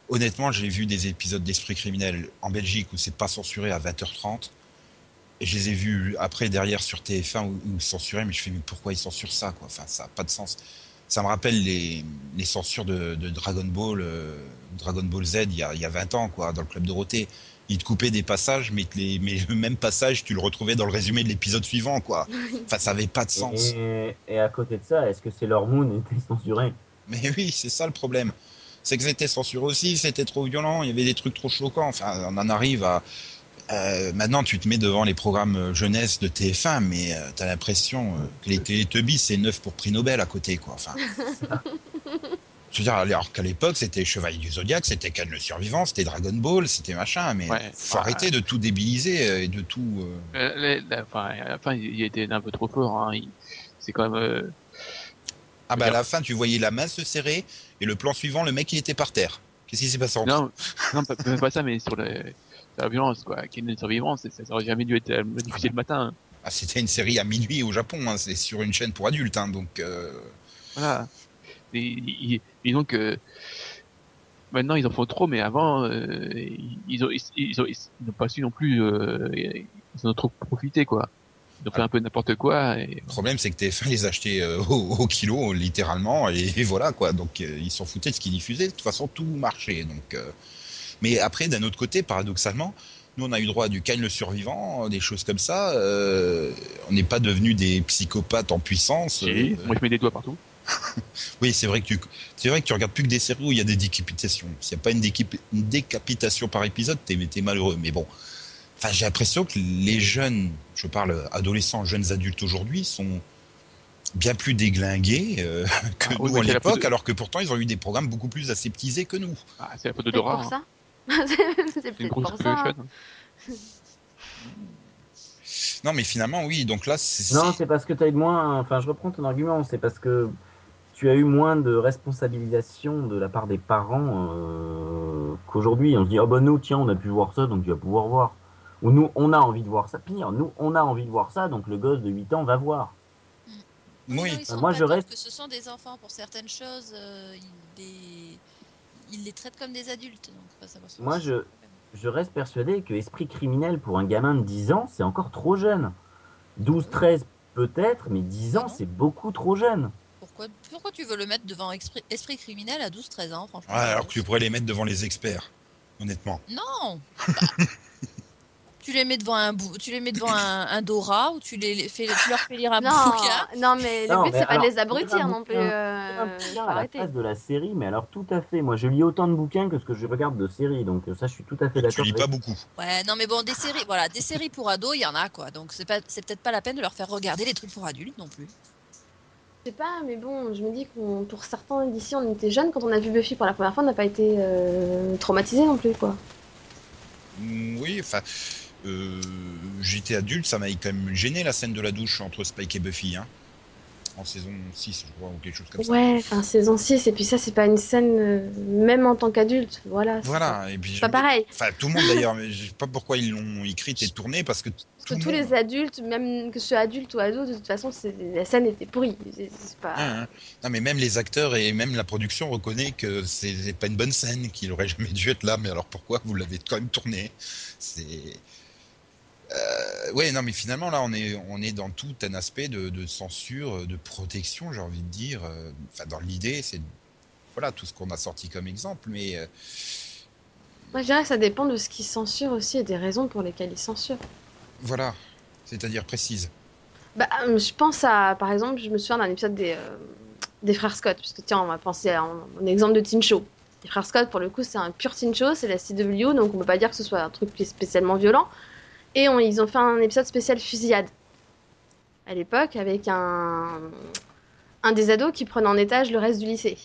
Honnêtement, j'ai vu des épisodes d'Esprit criminel en Belgique où c'est pas censuré à 20h30. Et je les ai vus après, derrière, sur TF1 où, censuré, mais je fais, mais pourquoi ils censurent ça, quoi? Enfin, ça n'a pas de sens. Ça me rappelle les, les censures de, de Dragon Ball, euh, Dragon Ball Z il y, a, il y a 20 ans, quoi, dans le Club Dorothée. Ils te coupaient des passages, mais, les, mais le même passage, tu le retrouvais dans le résumé de l'épisode suivant, quoi. Enfin, ça avait pas de sens. Et, et à côté de ça, est-ce que Sailor Moon était censuré? Mais oui, c'est ça le problème. C'est que c'était censuré aussi, c'était trop violent, il y avait des trucs trop choquants. Enfin, on en arrive à. euh, maintenant, tu te mets devant les programmes euh, jeunesse de TF1, mais euh, t'as l'impression euh, que les Télétubbies, c'est neuf pour prix Nobel à côté, quoi. Enfin. Je veux dire, alors qu'à l'époque, c'était Chevalier du Zodiaque, c'était Ken le Survivant, c'était Dragon Ball, c'était machin, mais Ouais. faut Ouais. arrêter de tout débiliser euh, et de tout. euh, Euh, les- enfin, à la fin, il était un peu trop fort. Hein. C'est quand même. euh, Ah bah à la fin, tu voyais la main se serrer et le plan suivant, le mec il était par terre. Qu'est-ce qui s'est passé entre Non, non, pas, pas ça, mais sur, le, sur la violence, quoi. Ken le survivant, ça aurait jamais dû être euh, diffusé le matin. Ah, c'était une série à minuit au Japon, hein, c'est sur une chaîne pour adultes, hein, donc euh, Voilà. Et, et- donc, euh, maintenant, ils en font trop, mais avant, euh, ils, ont, ils, ils ont, ils n'ont pas su non plus, euh, ils en ont trop profité, quoi. Ils ont fait un peu n'importe quoi, et le problème c'est que TF1 les achetait euh, au, au kilo, littéralement, et, et voilà quoi, donc euh, ils s'en foutaient de ce qu'ils diffusaient, de toute façon tout marchait. Donc, Mais après, d'un autre côté, paradoxalement, nous on a eu droit à du Kane le survivant, des choses comme ça, euh, on n'est pas devenus des psychopathes en puissance. si, euh, moi je mets des doigts partout. Oui, c'est vrai que tu, c'est vrai que tu regardes plus que des séries où il y a des décapitations. S'il n'y a pas une, décap- une décapitation par épisode, t'es, t'es malheureux. Mais bon, enfin, j'ai l'impression que les jeunes, je parle adolescents, jeunes adultes aujourd'hui, sont bien plus déglingués euh, que Ah, nous à l'époque, de- alors que pourtant ils ont eu des programmes beaucoup plus aseptisés que nous. Ah, c'est la faute de C'est Dora. pour hein. ça. c'est C'est une peut-être grosse pour ça. hein. production. Non, mais finalement, oui. Donc là, c'est, Non, c'est- c'est parce que tu as eu moins. Enfin, je reprends ton argument. C'est parce que tu as eu moins de responsabilisation de la part des parents euh, qu'aujourd'hui. On se dit, oh bah nous, tiens, on a pu voir ça, donc tu vas pouvoir voir. Ou nous, on a envie de voir ça. Pire, nous, on a envie de voir ça, donc le gosse de 8 ans va voir. oui. non, Moi, je reste- que ce sont des enfants pour certaines choses, euh, ils, les... ils les traitent comme des adultes. Donc, Moi, je-. Je reste persuadé que esprit criminel pour un gamin de 10 ans, c'est encore trop jeune. 12, 13 peut-être, mais 10 ans, c'est beaucoup trop jeune. Pourquoi, pourquoi tu veux le mettre devant esprit, esprit criminel à 12-13 ans, franchement? Ouais, alors que tu pourrais les mettre devant les experts, honnêtement. Non Bah, Tu les mets devant un bou- tu les mets devant un, un Dora ou tu les fais tu leur fais lire un Non, bouquin. non, mais le Non, but c'est pas de les abrutir non plus. euh, Un bouquin faut à la place de la série, mais alors tout à fait. Moi, je lis autant de bouquins que ce que je regarde de séries, donc ça, je suis tout à fait Tu d'accord. lis avec- pas beaucoup. Ouais, non mais bon, des séries, voilà, des séries pour ados, il y en a quoi. Donc c'est pas c'est peut-être pas la peine de leur faire regarder les trucs pour adultes non plus. Sais pas, mais bon, je me dis que pour certains d'ici, on était jeunes quand on a vu Buffy pour la première fois, on n'a pas été euh, traumatisés non plus, quoi. Mm, Oui, enfin, euh, j'étais adulte, ça m'a quand même gêné la scène de la douche entre Spike et Buffy, hein, en saison 6, je crois, ou quelque chose comme ça. Ouais, enfin saison 6, et puis ça, c'est pas une scène, euh, même en tant qu'adulte, voilà. c'est Voilà, et puis Pas pareil. Enfin, tout le monde d'ailleurs, mais je sais pas pourquoi ils l'ont écrite et tournée, parce que Parce que tous monde- les adultes, même que ce soit adulte ou ado, de toute façon, la scène était pourrie. C'est pas. Hein. Non, mais même les acteurs et même la production reconnaît que c'est pas une bonne scène, qu'il aurait jamais dû être là. Mais alors pourquoi vous l'avez quand même tourné C'est Euh, ouais, non, mais finalement, là, on est, on est dans tout un aspect de, de censure, de protection, j'ai envie de dire. Euh, Enfin, dans l'idée, c'est voilà tout ce qu'on a sorti comme exemple, mais euh, Moi, je dirais que ça dépend de ce qu'ils censurent aussi et des raisons pour lesquelles ils censurent. voilà, c'est-à-dire précise. Bah, euh, je pense à, par exemple, je me souviens d'un épisode des, euh, des frères Scott, parce que tiens, on va penser à un, exemple de teen show. Les frères Scott, pour le coup, c'est un pur teen show, c'est la CW, donc on peut pas dire que ce soit un truc qui est spécialement violent. Et on- ils ont fait un épisode spécial fusillade à l'époque avec un, un des ados qui prenait en étage le reste du lycée.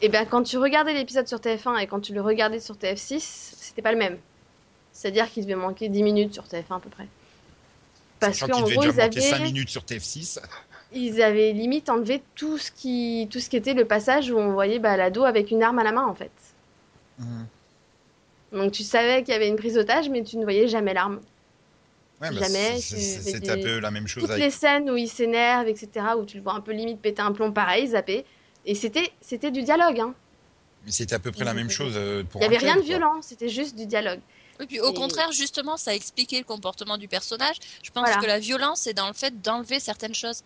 Et bien, quand tu regardais l'épisode sur TF1 et quand tu le regardais sur TF6, c'était pas le même. C'est-à-dire qu'il devait manquer 10 minutes sur TF1 à peu près. Parce qu'en gros, déjà ils manquer 5 avaient, minutes sur TF6. ils avaient limite enlevé tout ce, qui, tout ce qui était le passage où on voyait bah, l'ado avec une arme à la main en fait. Donc tu savais qu'il y avait une prise d'otage, mais tu ne voyais jamais l'arme. Ouais, bah, Jamais, c'est- un peu la même chose Toutes avec les scènes où il s'énerve, etc., où tu le vois un peu limite péter un plomb, pareil, zappé. Et c'était, c'était du dialogue. Hein. Mais c'était à peu près la même chose euh, pour Il n'y avait rien de quoi. violent, c'était juste du dialogue. Et puis au Et- contraire, justement, ça a expliqué le comportement du personnage. Je pense Voilà. que la violence est dans le fait d'enlever certaines choses.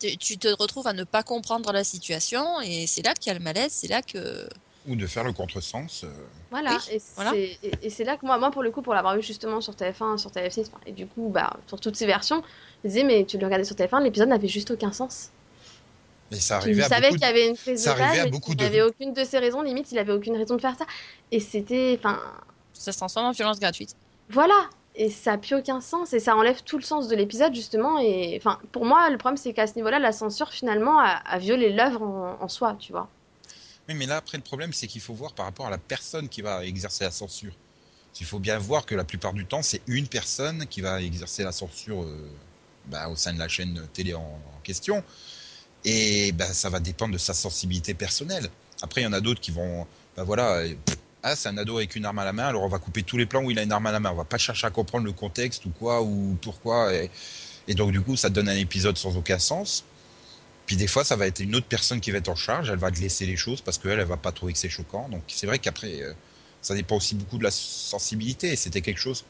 Tu tu te retrouves à ne pas comprendre la situation et c'est là qu'il y a le malaise, c'est là que... Ou de faire le contresens. euh, Voilà, Oui, et voilà. c'est et- et c'est là que moi, moi, pour le coup, pour l'avoir vu justement sur TF1, sur TF6, enfin, et du coup, bah, sur toutes ces versions, je disais, mais tu le regardais sur TF1, l'épisode n'avait juste aucun sens. Mais ça Tu arrivait à savais beaucoup qu'il y de... avait une prise ça mais beaucoup il de- n'avait aucune de ses raisons, limite, il avait aucune raison de faire ça. Et c'était, enfin, ça se transforme en violence gratuite. voilà. Et ça n'a plus aucun sens, et ça enlève tout le sens de l'épisode, justement. Et enfin, pour moi, le problème, c'est qu'à ce niveau-là, la censure, finalement, a, a violé l'œuvre en, en soi, tu vois. Oui, mais là, après, le problème, c'est qu'il faut voir par rapport à la personne qui va exercer la censure. Il faut bien voir que la plupart du temps, c'est une personne qui va exercer la censure euh, bah, au sein de la chaîne télé en, question. Et bah, ça va dépendre de sa sensibilité personnelle. Après, il y en a d'autres qui vont, bah voilà, euh, ah, c'est un ado avec une arme à la main, alors on va couper tous les plans où il a une arme à la main. On va pas chercher à comprendre le contexte ou quoi, ou pourquoi. Et donc, du coup, ça donne un épisode sans aucun sens. Puis des fois, ça va être une autre personne qui va être en charge, elle va laisser les choses parce qu'elle, elle va pas trouver que c'est choquant. Donc c'est vrai qu'après, euh, ça dépend aussi beaucoup de la sensibilité. C'était quelque chose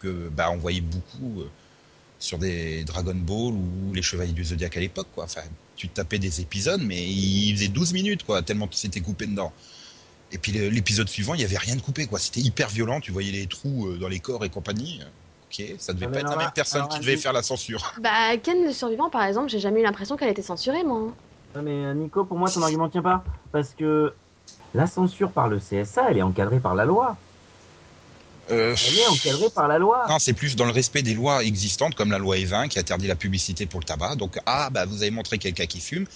que bah, on voyait beaucoup euh, sur des Dragon Ball ou les Chevaliers du Zodiac à l'époque. Enfin, tu tapais des épisodes, mais ils faisaient 12 minutes, quoi, tellement c'était coupé dedans. Et puis l'épisode suivant, il y avait rien de coupé, quoi. C'était hyper violent, tu voyais les trous euh, dans les corps et compagnie. Ok, ça devait Ah, pas être la même personne alors qui devait faire la censure. Bah, Ken le survivant, par exemple, j'ai jamais eu l'impression qu'elle était censurée, moi. hein. Ouais, mais euh, Nico, pour moi, ton argument tient pas. Parce que la censure par le CSA, elle est encadrée par la loi. Euh, Elle est encadrée par la loi. Non, c'est plus dans le respect des lois existantes, comme la loi E20 qui interdit la publicité pour le tabac. Donc, ah, bah, vous avez montré quelqu'un qui fume.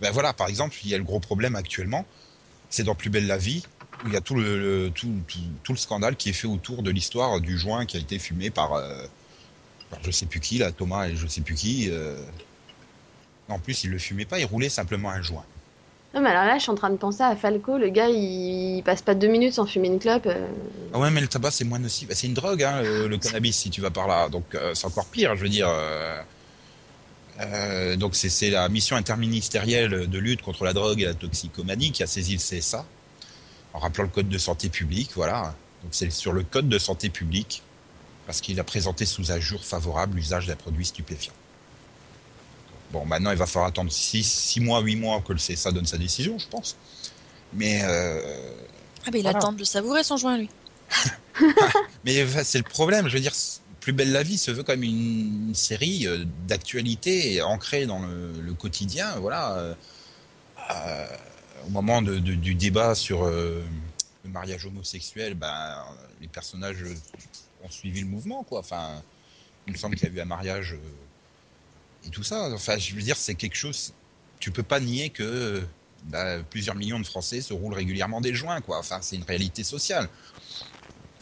Ben voilà, par exemple, il y a le gros problème actuellement, c'est dans Plus belle la vie, où il y a tout le, le- tout, tout, tout le scandale qui est fait autour de l'histoire du joint qui a été fumé par, euh, par je sais plus qui, là, Thomas et je sais plus qui. euh. En plus, il le fumait pas, il roulait simplement un joint. Non, mais alors là, je suis en train de penser à Falco, le gars, il, il passe pas deux minutes sans fumer une clope. euh. Ah ouais, mais le tabac, c'est moins nocif. Bah, C'est une drogue, hein, le, le cannabis, si tu vas par là. Donc, euh, c'est encore pire, je veux dire. euh, euh, donc, c'est la mission interministérielle de lutte contre la drogue et la toxicomanie qui a saisi le CSA, en rappelant le code de santé publique, voilà. Donc, c'est sur le code de santé publique, parce qu'il a présenté sous un jour favorable l'usage d'un produit stupéfiant. Bon, maintenant, il va falloir attendre 6 mois, 8 mois que le CSA donne sa décision, je pense. Mais... euh, Ah, mais il Voilà. attend de savourer son joint, lui. Mais enfin, c'est le problème, je veux dire, Plus belle la vie se veut comme une, une série euh, d'actualité ancrée dans le, le quotidien, voilà. euh, au moment du débat sur euh, le mariage homosexuel, ben, les personnages ont suivi le mouvement, quoi. Enfin, il me semble qu'il y a eu un mariage euh, et tout ça. Enfin, je veux dire, c'est quelque chose. Tu peux pas nier que ben, plusieurs millions de Français se roulent régulièrement des joints, quoi. Enfin, c'est une réalité sociale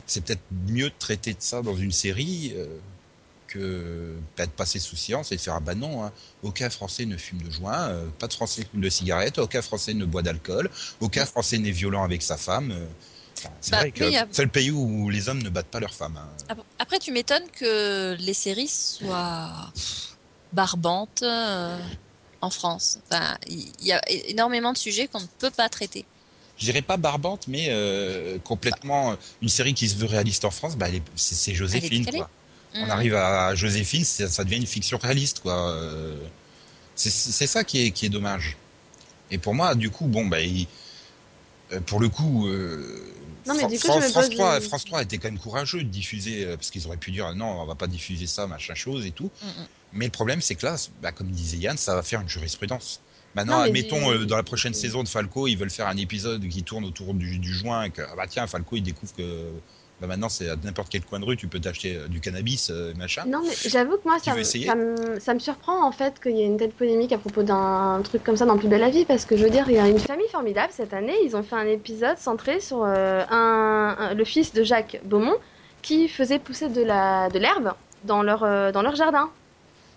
c'est peut-être mieux de traiter de ça dans une série euh, que de passer sous silence et de faire ah bah non, hein, aucun Français ne fume de joint, euh, pas de Français fume de cigarette, aucun Français ne boit d'alcool, aucun Français n'est violent avec sa femme. euh. Enfin, c'est Bah, vrai que a- c'est le pays où les hommes ne battent pas leurs femmes. hein. Ap- Après, tu m'étonnes que les séries soient barbantes euh, en France. Enfin, il y a énormément de sujets qu'on ne peut pas traiter. je dirais pas barbante, mais euh, complètement une série qui se veut réaliste en France. Bah, c'est Joséphine. On Mhm. arrive à Joséphine, ça, ça devient une fiction réaliste, quoi. Euh, C'est ça qui est, qui est dommage. Et pour moi, du coup, bon, bah, il- euh, pour le coup, euh, Non, mais Fran- du coup, Fran- je me France, pose 3, une- France 3 était quand même courageux de diffuser, euh, parce qu'ils auraient pu dire non, on va pas diffuser ça, machin chose et tout. Mhm. Mais le problème, c'est que là, bah, comme disait Yann, ça va faire une jurisprudence. Maintenant, admettons, du- euh, dans la prochaine saison de Falco, ils veulent faire un épisode qui tourne autour du, du joint, et que, ah bah tiens, Falco, il découvre que bah, maintenant, c'est à n'importe quel coin de rue, tu peux t'acheter euh, du cannabis, euh, machin. Non, mais j'avoue que moi, ça, me- ça, me, ça me surprend en fait qu'il y ait une telle polémique à propos d'un truc comme ça dans Plus belle la vie, parce que je veux dire, il y a une famille formidable cette année. Ils ont fait un épisode centré sur euh, un, un- le fils de Jacques Beaumont qui faisait pousser de la de l'herbe dans leur euh, dans leur jardin,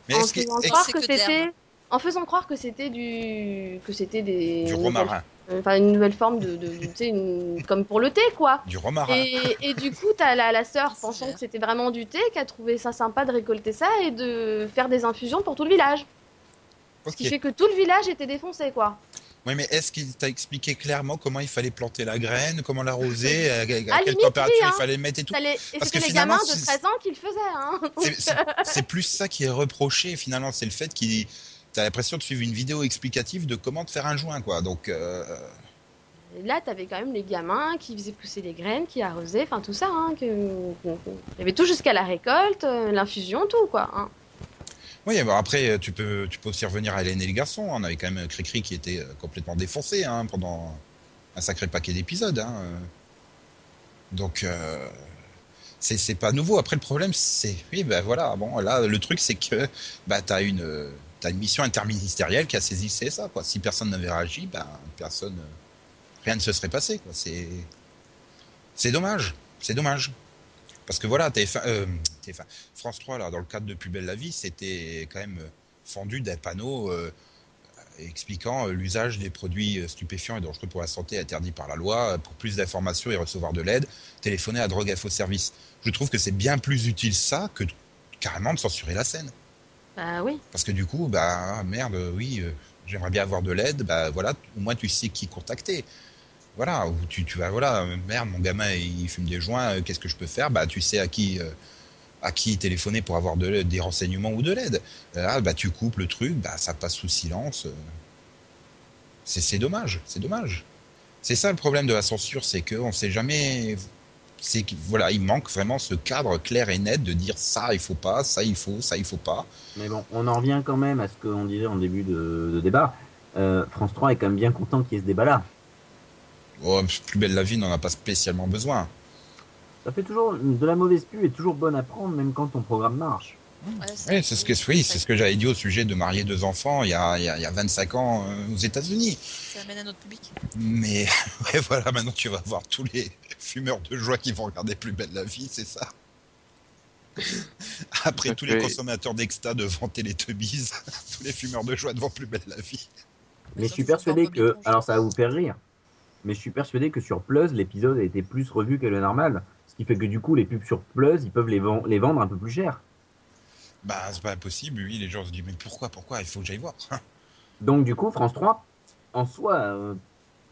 Mais en que- faisant croire que en faisant croire que c'était du que c'était des du romarin, enfin une nouvelle forme de, de, de- tu sais, une- comme pour le thé quoi. du romarin. Et, et du coup, t'as la, la sœur pensant que c'était vraiment du thé, qui a trouvé ça sympa de récolter ça et de faire des infusions pour tout le village. Ce qui fait que tout le village était défoncé, quoi. Oui, mais est-ce qu'il t'a expliqué clairement comment il fallait planter la graine, comment l'arroser, à, à quelle limite, température oui, hein. il fallait mettre et tout? Ça les- Et Parce c'était que les finalement, gamins de c'est- 13 ans qui le faisaient, hein. C'est- plus ça qui est reproché finalement, c'est le fait qu'il t'as l'impression de suivre une vidéo explicative de comment te faire un joint, quoi. Donc, euh, là, t'avais quand même les gamins qui faisaient pousser les graines, qui arrosaient, enfin tout ça. Hein, que... Il y avait tout jusqu'à la récolte, euh, l'infusion, tout, quoi. hein. oui, bon, après, tu peux, tu peux aussi revenir à Hélène et les garçons. On avait quand même Cricri qui était euh, complètement défoncé hein, pendant un sacré paquet d'épisodes. Hein. euh. Donc, euh, c'est pas nouveau. Après, le problème, c'est, oui, ben voilà. Bon, là, le truc, c'est que bah, t'as une, t'as une mission interministérielle qui a saisi c'est ça. Quoi. Si personne n'avait réagi, ben personne, rien ne se serait passé. C'est, c'est dommage. C'est dommage. Parce que voilà, TF1, euh, TF1, France 3, là, dans le cadre de Plus belle la vie, c'était quand même fendu des panneaux euh, expliquant euh, l'usage des produits stupéfiants et dangereux pour la santé interdits par la loi. Pour plus d'informations et recevoir de l'aide, téléphoner à Drogue Info Service. Je trouve que c'est bien plus utile ça que carrément de censurer la scène. Bah oui. Parce que du coup, bah ah, merde, oui, euh, j'aimerais bien avoir de l'aide, bah voilà, au moins tu sais qui contacter. Voilà, ou tu, tu vas, voilà, merde, mon gamin il fume des joints, euh, qu'est-ce que je peux faire? Bah tu sais à qui, euh, à qui téléphoner pour avoir de, des renseignements ou de l'aide. Là, bah tu coupes le truc, bah ça passe sous silence. C'est dommage, c'est dommage. C'est ça le problème de la censure, c'est qu'on sait jamais. C'est que, voilà, il manque vraiment ce cadre clair et net de dire ça il faut pas, ça il faut, ça il faut pas. Mais bon, on en revient quand même à ce qu'on disait en début de, de débat. Euh, France 3 est quand même bien content qu'il y ait ce débat-là. Oh, plus belle la vie n'en a pas spécialement besoin. Ça fait toujours de la mauvaise pub est toujours bonne à prendre, même quand ton programme marche. Ouais, Oui, c'est ce que, oui, c'est ce que j'avais dit au sujet de marier deux enfants il y a, il y a, il y a 25 ans euh, aux États-Unis. Ça amène à notre public. Mais ouais, voilà, maintenant tu vas voir tous les fumeurs de joie qui vont regarder plus belle la vie, c'est ça. Après tous les consommateurs d'exta devant Télétubbies, tous les fumeurs de joie devant plus belle la vie. Mais je suis persuadé que, alors ça va vous faire rire, mais je suis persuadé que sur Plus, l'épisode a été plus revu que le normal. Ce qui fait que du coup, les pubs sur Plus, ils peuvent les, les vendre un peu plus cher. Bah, c'est pas impossible, oui, les gens se disent, mais pourquoi, pourquoi, il faut que j'aille voir. Donc du coup, France 3, en soi, euh,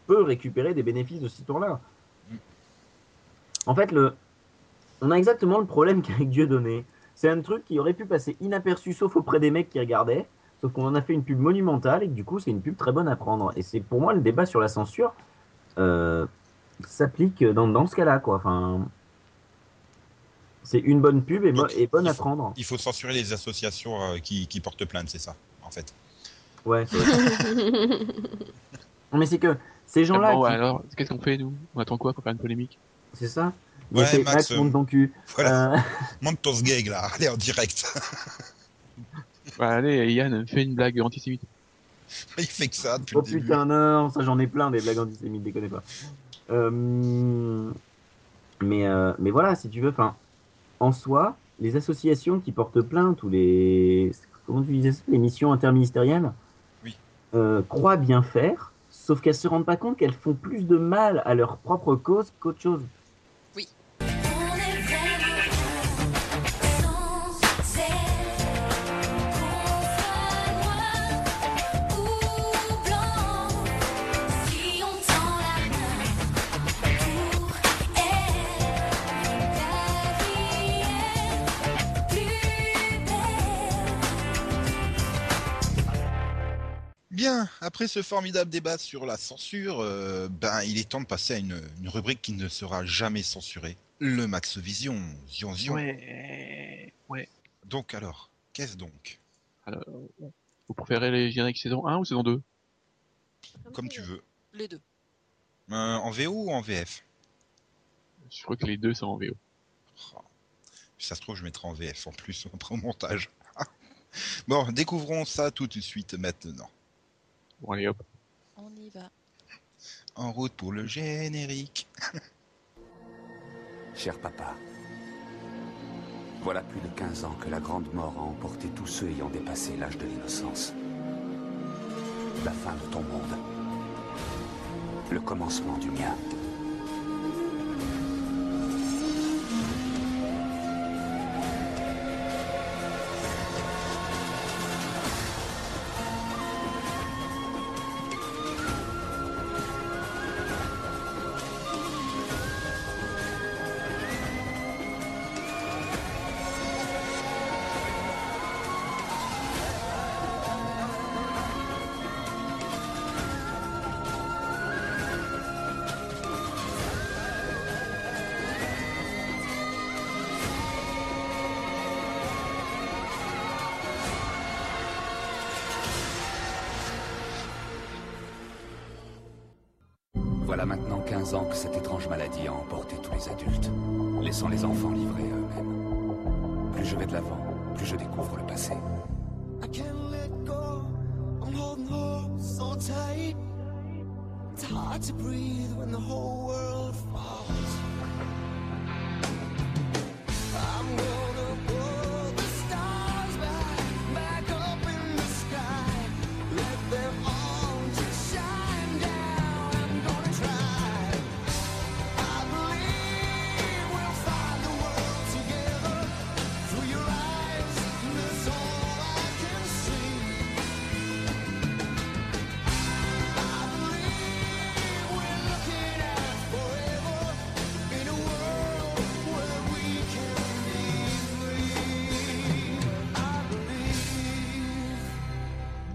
peut récupérer des bénéfices de ce tour-là. Mm. En fait, le... on a exactement le problème qu'avec Dieudonné. C'est un truc qui aurait pu passer inaperçu, sauf auprès des mecs qui regardaient. Sauf qu'on en a fait une pub monumentale et que du coup, c'est une pub très bonne à prendre. Et c'est pour moi le débat sur la censure euh, s'applique dans, dans ce cas-là, quoi. Enfin, c'est une bonne pub et, mo- Donc, et bonne à prendre. Il faut censurer les associations euh, qui, qui portent plainte, c'est ça, en fait. Ouais. c'est vrai. Non, mais c'est que ces gens-là, bon, qui- alors, qu'est-ce qu'on fait, nous? On attend quoi pour faire une polémique? C'est ça? Ouais, Max, Max, monte euh, ton cul. Voilà, Euh, monte ton sgeg là, allez en direct. bah, Allez, Yann, fais une blague antisémite. il fait que ça depuis Oh le début. putain, non, ça j'en ai plein des blagues antisémites, déconnez pas. Euh, mais, euh, mais voilà, si tu veux, enfin, en soi, les associations qui portent plainte ou les. Comment tu disais ça Les missions interministérielles Oui. euh, croient bien faire, sauf qu'elles se rendent pas compte qu'elles font plus de mal à leur propre cause qu'autre chose. Bien, après ce formidable débat sur la censure, euh, ben il est temps de passer à une, une rubrique qui ne sera jamais censurée. Le Max Vision, Zion Zion. Ouais, ouais. Donc alors, qu'est-ce donc? Alors, vous préférez les génériques saison 1 ou saison 2 Comme tu veux. Les deux. Euh, en VO ou en VF Je crois que les deux sont en VO. Oh. Si ça se trouve, je mettrai en VF en plus après au montage. bon, découvrons ça tout de suite maintenant. Bon, allez hop. On y va. En route pour le générique. Cher papa, voilà plus de 15 ans que la grande mort a emporté tous ceux ayant dépassé l'âge de l'innocence. La fin de ton monde. Le commencement du mien. Voilà maintenant 15 ans que cette étrange maladie a emporté tous les adultes, laissant les enfants livrés à eux-mêmes. Plus je vais de l'avant, plus je découvre le passé.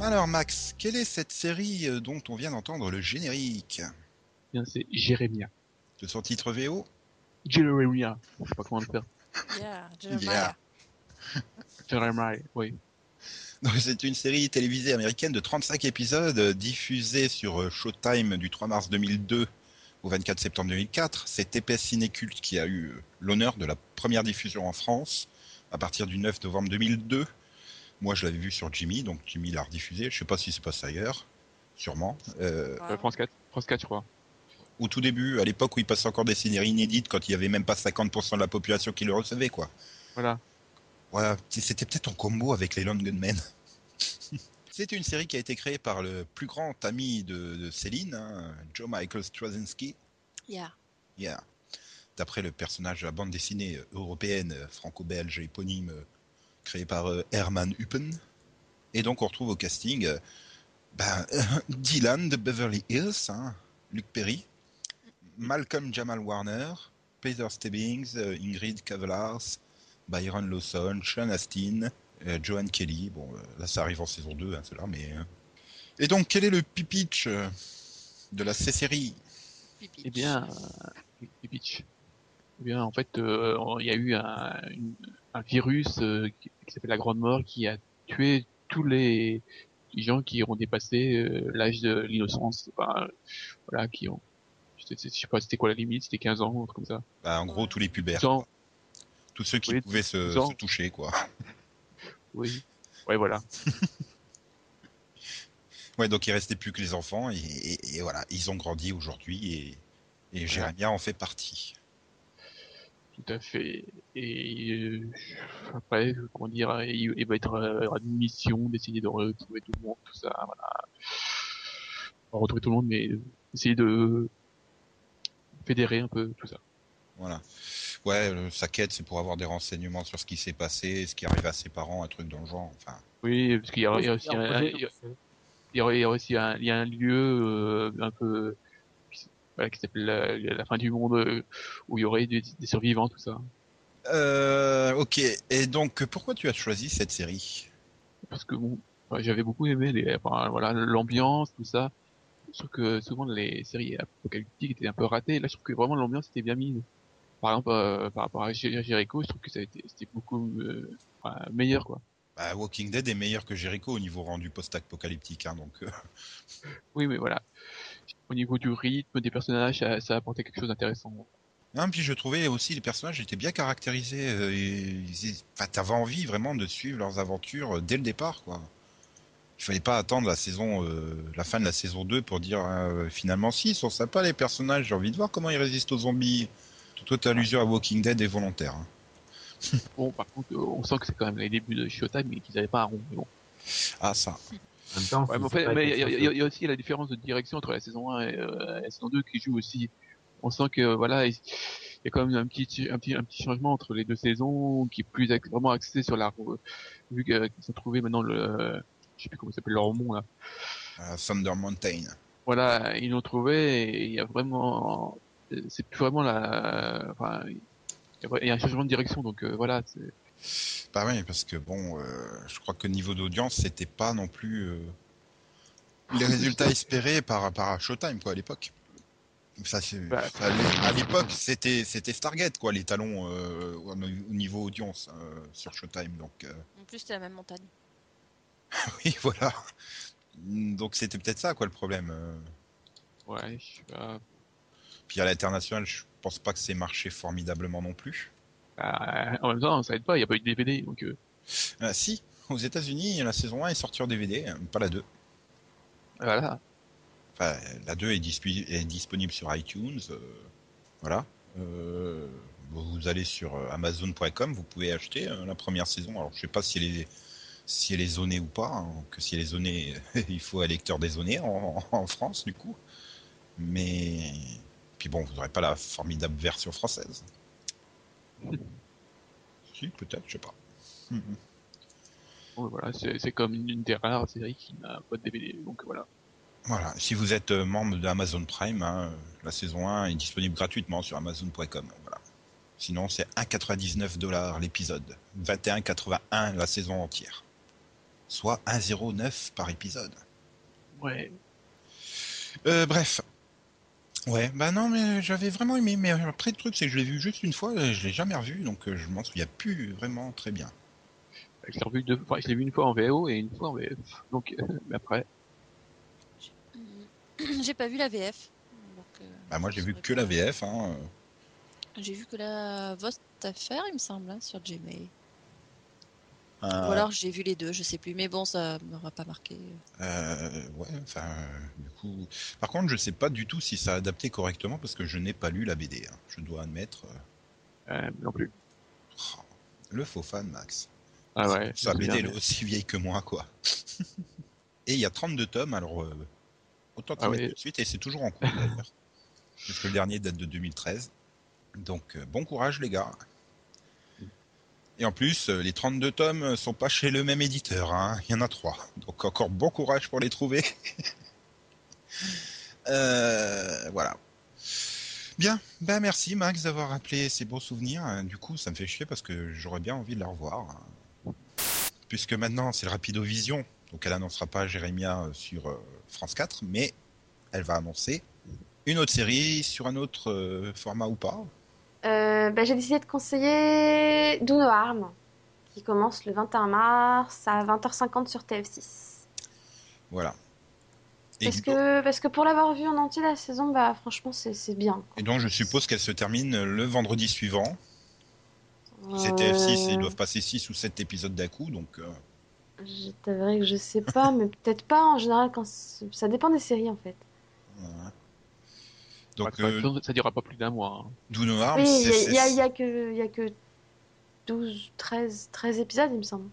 Alors Max, quelle est cette série euh, dont on vient d'entendre le générique? Bien, c'est Jérémia. De son titre VO Jérémia. Je sais pas comment le faire. Yeah, Jeremiah. Oui. Donc, C'est une série télévisée américaine de 35 épisodes euh, diffusée sur euh, Showtime du 3 mars 2002 au 24 septembre 2004. C'est TPS Cinéculte qui a eu l'honneur de la première diffusion en France à partir du 9 novembre 2002. Moi, je l'avais vu sur Jimmy, donc Jimmy l'a rediffusé. Je sais pas si c'est passé ailleurs, sûrement. Euh. Euh, France 4. France 4, je crois. au tout début, à l'époque où il passait encore des séries inédites, quand il y avait même pas 50% de la population qui le recevait, quoi. Voilà. Ouais, c'était peut-être en combo avec les Lone Gunmen. C'est une série qui a été créée par le plus grand ami de, de Céline, hein, Joe Michael Straczynski. Yeah. Yeah. D'après le personnage de la bande dessinée euh, européenne franco-belge éponyme créé par euh, Herman Huppen. Et donc on retrouve au casting euh, ben, Dylan de Beverly Hills, hein, Luc Perry, Malcolm Jamal Warner, Peter Stebbings, euh, Ingrid Cavallars, Byron Lawson, Sean Astin, euh, Joanne Kelly. Bon, euh, là ça arrive en saison 2, hein, cela, mais. euh. Et donc quel est le pipitch de la C-série? Eh bien, euh, les pitch. Eh bien, en fait, euh, il y a eu un, une- un virus euh, qui, qui s'appelle la Grande Mort qui a tué tous les, gens qui ont dépassé euh, l'âge de l'innocence. Enfin, voilà, qui ont. Je sais, pas, c'était quoi la limite C'était 15 ans, un truc comme ça. Bah, En gros, tous les pubères. 12 ans. quoi. Tous ceux qui Oui, pouvaient se, 12 ans. se toucher, quoi. Oui. Ouais, voilà. Ouais, donc il restait plus que les enfants, et, et- et voilà, ils ont grandi aujourd'hui, et, et Jérémia en fait partie. Tout à fait. Et euh, après, comment dire, il, il va être euh, aura une mission d'essayer de retrouver tout le monde, tout ça, voilà. Pas retrouver tout le monde, mais essayer de fédérer un peu tout ça. Voilà. Ouais, euh, sa quête, c'est pour avoir des renseignements sur ce qui s'est passé, ce qui arrive à ses parents, un truc dans le genre. Enfin, Oui, parce qu'il y a, aussi un il y a- aussi un, il y a un lieu euh, un peu voilà, qui s'appelle la, la fin du monde euh, où il y aurait des, des survivants, tout ça. Euh, ok. Et donc, pourquoi tu as choisi cette série? Parce que bon, J'avais beaucoup aimé les, enfin, voilà, l'ambiance, tout ça. Je trouve que souvent les séries apocalyptiques étaient un peu ratées. Là, je trouve que vraiment l'ambiance était bien mise. Par exemple, euh, par rapport à Jer- Jericho, je trouve que ça c'était beaucoup euh, enfin, meilleur, quoi. Bah, Walking Dead est meilleur que Jericho au niveau rendu post-apocalyptique, hein, donc Oui, mais voilà. Au niveau du rythme des personnages, ça, ça apportait quelque chose d'intéressant. Non, puis je trouvais aussi les personnages étaient bien caractérisés. euh, et ils- Enfin, t'avais envie vraiment de suivre leurs aventures euh, dès le départ, quoi. Il fallait pas attendre la saison, euh, la fin de la saison 2 pour dire euh, finalement si ils sont sympas les personnages. J'ai envie de voir comment ils résistent aux zombies. Toute allusion à Walking Dead est volontaire. hein. Bon, par contre, on sent que c'est quand même les débuts de Showtime et qu'ils n'avaient pas un rond. Mais bon. Ah ça. En même temps, Ouais, si mais en c'est fait, pas mais il y, a- y aussi la différence de direction entre la saison 1 et euh, la saison 2 qui joue aussi. On sent que voilà, il y a quand même un petit un petit un petit changement entre les deux saisons qui est plus vraiment axé sur la vu que- qu'ils ont trouvé maintenant le je sais plus comment ça s'appelle le remont là. Euh, Thunder Mountain. Voilà, ils l'ont trouvé et il y a vraiment c'est plus vraiment la enfin il y a vra- il y a un changement de direction donc euh, voilà, c'est Bah oui, parce que bon, euh, je crois que niveau d'audience, c'était pas non plus euh, les résultats espérés par, par Showtime quoi à l'époque. Ça, c'est- Bah. ça à l'époque, c'était c'était Stargate quoi, les talons euh, au, au niveau audience euh, sur Showtime. Donc euh, En plus, c'était la même montagne. oui, voilà. Donc c'était peut-être ça quoi le problème. ouais, je sais pas. Puis à l'international, je pense pas que c'est marché formidablement non plus. Bah, en même temps, ça aide pas, il y a pas eu de DVD donc euh, Ah, si, aux États-Unis, la saison 1 est sortie en DVD, pas la 2. voilà. Enfin, la 2 est, est disponible sur iTunes. euh, voilà. Euh, vous allez sur euh, Amazon.com, vous pouvez acheter euh, la première saison. Alors, je sais pas si elle est, si elle est zonée ou pas. hein, que si elle est zonée, il faut un lecteur dézoné en, en France, du coup. Mais. Puis bon, vous n'aurez pas la formidable version française. Si, peut-être, je sais pas. Mhm. Bon, voilà, c'est comme une des rares séries qui n'a pas de DVD, donc voilà. Voilà, si vous êtes euh, membre d'Amazon Prime, hein, la saison 1 est disponible gratuitement sur Amazon.com. Voilà. Sinon, c'est 1,99 dollars l'épisode, 21,81 la saison entière, soit 1,09 par épisode. Ouais. Euh, bref. Ouais, bah non, mais j'avais vraiment aimé. Mais après, le truc, c'est que je l'ai vu juste une fois, et je l'ai jamais revu, donc euh, je m'en souviens plus vraiment très bien. Je l'ai revu deux, enfin, je l'ai vu une fois en VO et une fois en VF. Donc, euh, mais après. J'ai pas vu la VF. donc, euh, Bah moi, j'ai je vu que pas. la VF. Hein. euh. J'ai vu que la Votre affaire, il me semble, hein, sur Gmail. Euh, Ou alors j'ai vu les deux, je sais plus. Mais bon, ça m'aura pas marqué. Euh, ouais, enfin, du coup. Par contre, je sais pas du tout si ça a adapté correctement parce que je n'ai pas lu la BD. hein. Je dois admettre. euh, non plus. oh, le faux fan, Max. Ah ouais. Sa BD elle est aussi vieille que moi, quoi. et il y a 32 tomes, alors euh, autant Ah mettre ouais. tout de suite, et c'est toujours en cours d'ailleurs. Parce que le dernier date de 2013. Donc, euh, bon courage, les gars. Et en plus, euh, les 32 tomes euh, sont pas chez le même éditeur, hein. il y en a trois. Donc encore bon courage pour les trouver. Euh, voilà. Bien, ben merci Max d'avoir rappelé ces beaux souvenirs. Du coup, ça me fait chier parce que j'aurais bien envie de la revoir. Puisque maintenant c'est le Rapido Vision, donc elle annoncera pas Jérémia sur France 4, mais elle va annoncer une autre série sur un autre format ou pas. Euh, bah, j'ai décidé de conseiller Do No Harm, qui commence le 21 mars à 20h50 sur TF6. Voilà. Et, Parce que, parce que pour l'avoir vu en entier la saison, bah franchement c'est c'est bien. et donc je suppose qu'elle se termine le vendredi suivant. C'est Euh, TF6, ils doivent passer 6 ou 7 épisodes d'un coup, donc euh, Je t'avouerai que je sais pas, mais peut-être pas en général quand ça dépend des séries en fait. Donc, euh, ça durera pas plus d'un mois. hein. Do No Harm, Oui, il c'est- y, a- que il y a que 12, 13, 13 épisodes il me semble.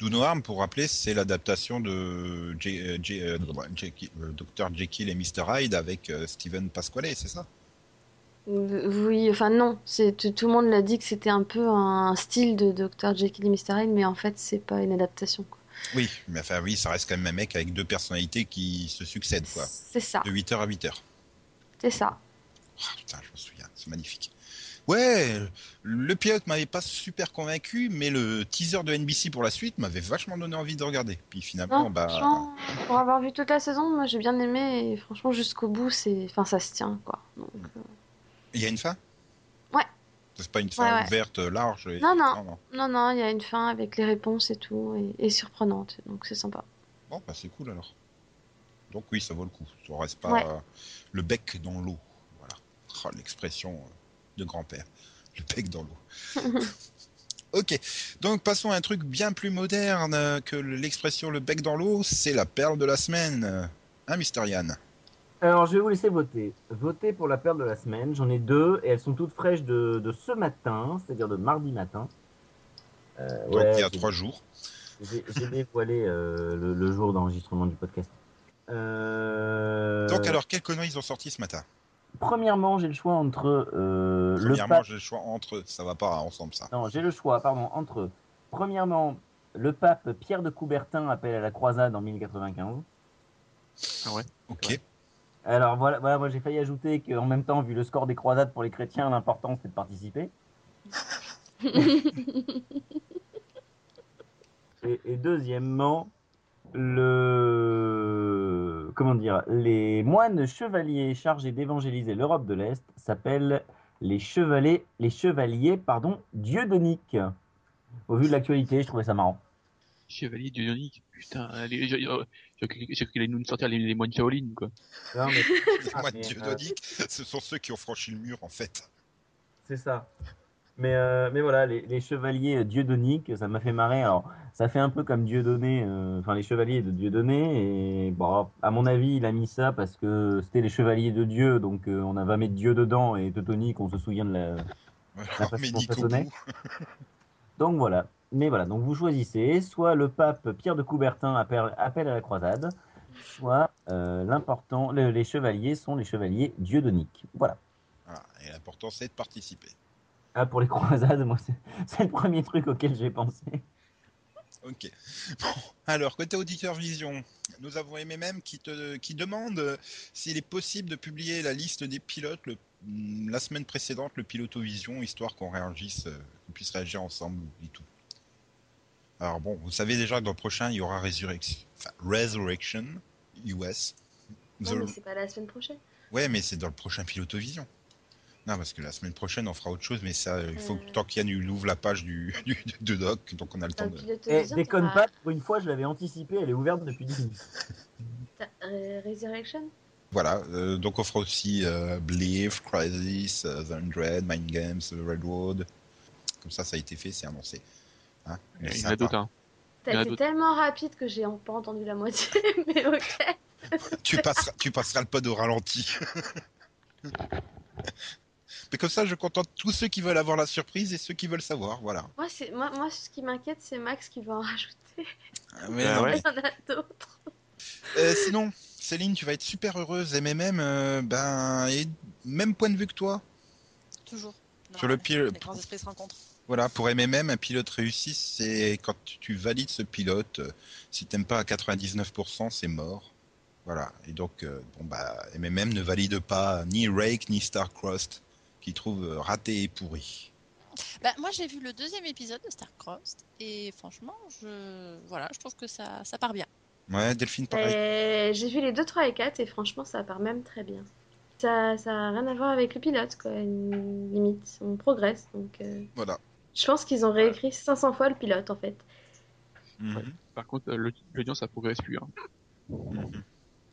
Do No Harm, pour rappeler, c'est l'adaptation de J- euh, J- euh, Jekyll- euh, Dr Jekyll et Mr Hyde avec euh, Steven Pasquale, c'est ça? Oui, enfin non, tout, tout le monde l'a dit que c'était un peu un style de Dr Jekyll et Mr Hyde, mais en fait c'est pas une adaptation. quoi. Oui, mais enfin oui, ça reste quand même un mec avec deux personnalités qui se succèdent, quoi. C'est ça, De 8h à 8h. C'est ça. putain, je me souviens, c'est magnifique. Ouais, le pilote m'avait pas super convaincu, mais le teaser de NBC pour la suite m'avait vachement donné envie de regarder. Puis finalement, Non, bah, pour avoir vu toute la saison, moi j'ai bien aimé et franchement jusqu'au bout, c'est, enfin ça se tient quoi. Donc, euh, il y a une fin? Ouais. C'est pas une fin Ouais, ouais. ouverte, large et- Non, non. non, non. Non, non, il y a une fin avec les réponses et tout, et, et surprenante, donc c'est sympa. Bon, bah c'est cool alors. Donc oui, ça vaut le coup. Ça reste pas Ouais. euh, le bec dans l'eau. Voilà. Oh, L'expression euh, de grand-père. Le bec dans l'eau. ok. Donc passons à un truc bien plus moderne euh, que l'expression le bec dans l'eau. C'est la perle de la semaine. Hein, Mister Yann? Alors, je vais vous laisser voter. Votez pour la perle de la semaine. J'en ai deux et elles sont toutes fraîches de, de ce matin, c'est-à-dire de mardi matin. Euh, Donc ouais, il y a trois jours. J'ai j'ai dévoilé euh, le, le jour d'enregistrement du podcast. Euh, Donc alors, quelles conneries ils ont sorti ce matin? Premièrement, j'ai le choix entre euh, le Premièrement, j'ai le choix entre. Ça va pas ensemble ça. Non, j'ai le choix, pardon, entre premièrement le pape Pierre de Coubertin appelle à la croisade en 1095. Ah ouais. Ok. Ouais. Alors voilà, voilà moi j'ai failli ajouter qu'en même temps, vu le score des croisades pour les chrétiens, l'important c'est de participer. Et, et deuxièmement, le comment dire, les moines chevaliers chargés d'évangéliser l'Europe de l'Est s'appellent les chevaliers, les chevaliers, pardon, dieudoniques. Au vu de l'actualité, je trouvais ça marrant. Chevalier Dionique, putain, allez, j'ai cru qu'il allait nous sortir les, les moines Shaolin, quoi. Non, mais Les moines euh, diodoniques, ce sont ceux qui ont franchi le mur en fait. c'est ça. Mais, euh, mais voilà, les, les chevaliers dieudoniques, ça m'a fait marrer. Alors, ça fait un peu comme Dieudonné, euh, enfin les chevaliers de Dieudonné. Et bon, à mon avis, il a mis ça parce que c'était les chevaliers de Dieu, donc euh, on va mettre Dieu dedans et Teutonique, on se souvient de la, Voilà, façon dont ça sonnait. Donc voilà. Mais voilà, donc vous choisissez soit le pape Pierre de Coubertin appelle, appelle à la croisade, soit euh, l'important, le- les chevaliers sont les chevaliers dieudoniques. Voilà. Voilà. Et l'important c'est de participer. Ah, pour les croisades, moi, c'est le premier truc auquel j'ai pensé. Ok. Bon, alors, côté auditeur vision, nous avons MMM qui, te, qui demande s'il est possible de publier la liste des pilotes le- mm, la semaine précédente, le piloto-vision, histoire qu'on réagisse, euh, qu'on puisse réagir ensemble et tout. Alors bon, vous savez déjà que dans le prochain, il y aura Resurrection, enfin, Resurrection US. Non, The- mais c'est pas la semaine prochaine. Ouais, mais c'est dans le prochain piloto-vision. Non, parce que la semaine prochaine, on fera autre chose, mais ça, il faut Euh. que tant qu'il y a ouvre la page du, du, de doc, donc on a le temps de... Eh, déconne pas, pour une fois, je l'avais anticipé, elle est ouverte depuis 10 minutes. Re- Resurrection? Voilà, euh, donc on fera aussi euh, Believe, Crisis, euh, The Hundred, Mind Games, euh, Redwood. Comme ça, ça a été fait, c'est annoncé. Hein Il y en a d'autres, hein. T'as été tellement rapide que j'ai pas entendu la moitié, mais ok. Tu passeras, tu passeras le pod au ralenti. Mais comme ça, je contente tous ceux qui veulent avoir la surprise et ceux qui veulent savoir, voilà. Moi, c'est moi, moi, ce qui m'inquiète, c'est Max qui va en rajouter. Mais Bah non, ouais. Il y en a d'autres. Euh, sinon, Céline, tu vas être super heureuse. MMM, euh, ben, et même point de vue que toi. Toujours. Sur le pire- Les grands esprits se rencontrent. Voilà, pour MMM, un pilote réussi, c'est quand tu valides ce pilote. euh, Si t'aimes pas à 99%, c'est mort. Voilà. Et donc, euh, bon bah, MMM ne valide pas ni Rake ni Starcrossed, trouve euh, raté et pourri. Bah, moi, j'ai vu le deuxième épisode de Starcrossed et franchement, je voilà, je trouve que ça, ça part bien. Ouais, Delphine, pareil. Et J'ai vu les 2, 3 et 4 et franchement, ça part même très bien. Ça, ça a rien à voir avec le pilote, quoi. une- Limite, on progresse. Donc, euh, Voilà. je pense qu'ils ont réécrit 500 fois le pilote, en fait. Mhm. Par contre, euh, le- l'audience, ça progresse plus. Hein. Mhm.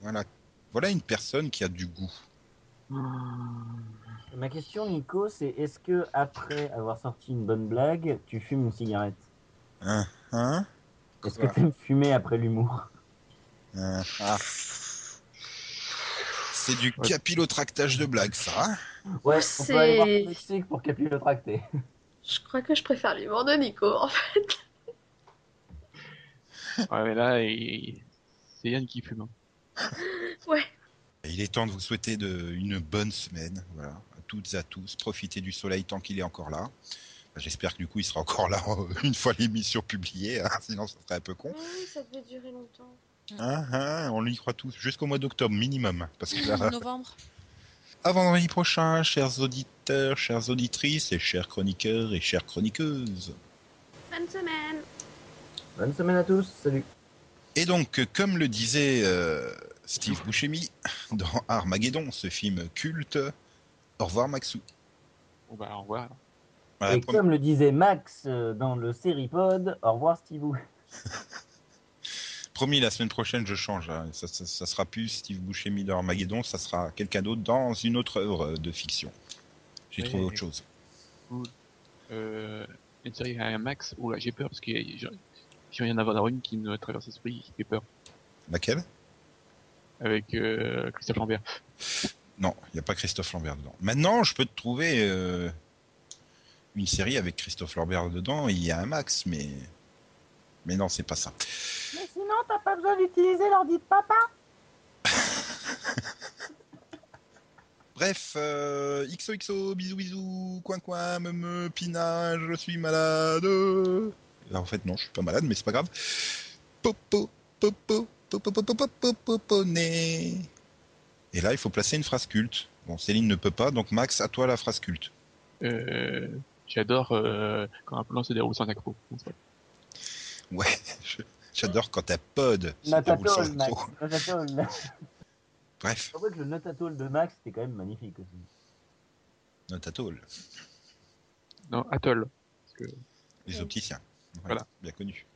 Voilà. Voilà une personne qui a du goût. Ma question, Nico, c'est est-ce que après avoir sorti une bonne blague, tu fumes une cigarette? Hein Hein? Est-ce que tu aimes fumer après l'humour? Hein Ah. C'est du Ouais. capillotractage de blagues, ça. hein? Ouais, on C'est- peut aller voir Mexique pour capillotracter. Je crois que je préfère l'humour de Nico, en fait. Ouais, mais là, il- c'est Yann qui fume. hein. Ouais. Il est temps de vous souhaiter de, une bonne semaine, voilà, à toutes et à tous. Profitez du soleil tant qu'il est encore là. J'espère que du coup il sera encore là une fois l'émission publiée, hein, sinon ça serait un peu con. Oui, ça devait durer longtemps. Hein, hein, on y croit tous, jusqu'au mois d'octobre minimum. Parce que là, Novembre. à vendredi prochain, chers auditeurs, chères auditrices et chers chroniqueurs et chères chroniqueuses. Bonne semaine Bonne semaine à tous, salut. Et donc, comme le disait euh, Steve Buscemi dans Armageddon, ce film culte, au revoir Maxou. Bah, au revoir. Voilà, Et comme le disait Max euh, dans le Seripod, au revoir Stevou. Promis, la semaine prochaine, je change. hein. Ça, ça, ça sera plus Steve Buscemi dans Armageddon, ça sera quelqu'un d'autre dans une autre œuvre de fiction. J'ai trouvé autre chose. Euh, une série à un max, oula, j'ai peur parce que je je viens d'en avoir une qui me traverse l'esprit, qui fait peur. Laquelle? Avec euh, Christophe Lambert. Non, il n'y a pas Christophe Lambert dedans. Maintenant, je peux te trouver euh, une série avec Christophe Lambert dedans, il y a un max, mais. Mais non, c'est pas ça. Mais sinon, t'as pas besoin d'utiliser l'ordi de papa. Bref, euh, XOXO, bisous bisous, coin coin, me me, pina, je suis malade. En fait, non, je suis pas malade, mais c'est pas grave. Popo, popo, popo, popo, popo, popo, né. Et là, il faut placer une phrase culte. Bon, Céline ne peut pas, donc Max, à toi la phrase culte. Euh, J'adore euh, quand un plan se déroule sans accro. Ouais, je- j'adore quand ta pod se déroule sans Max. accro. Bref, vrai que le Notatol de Max, c'était quand même magnifique aussi. Notatol, Non, Atoll. Parce que les opticiens. Voilà. Bien connu.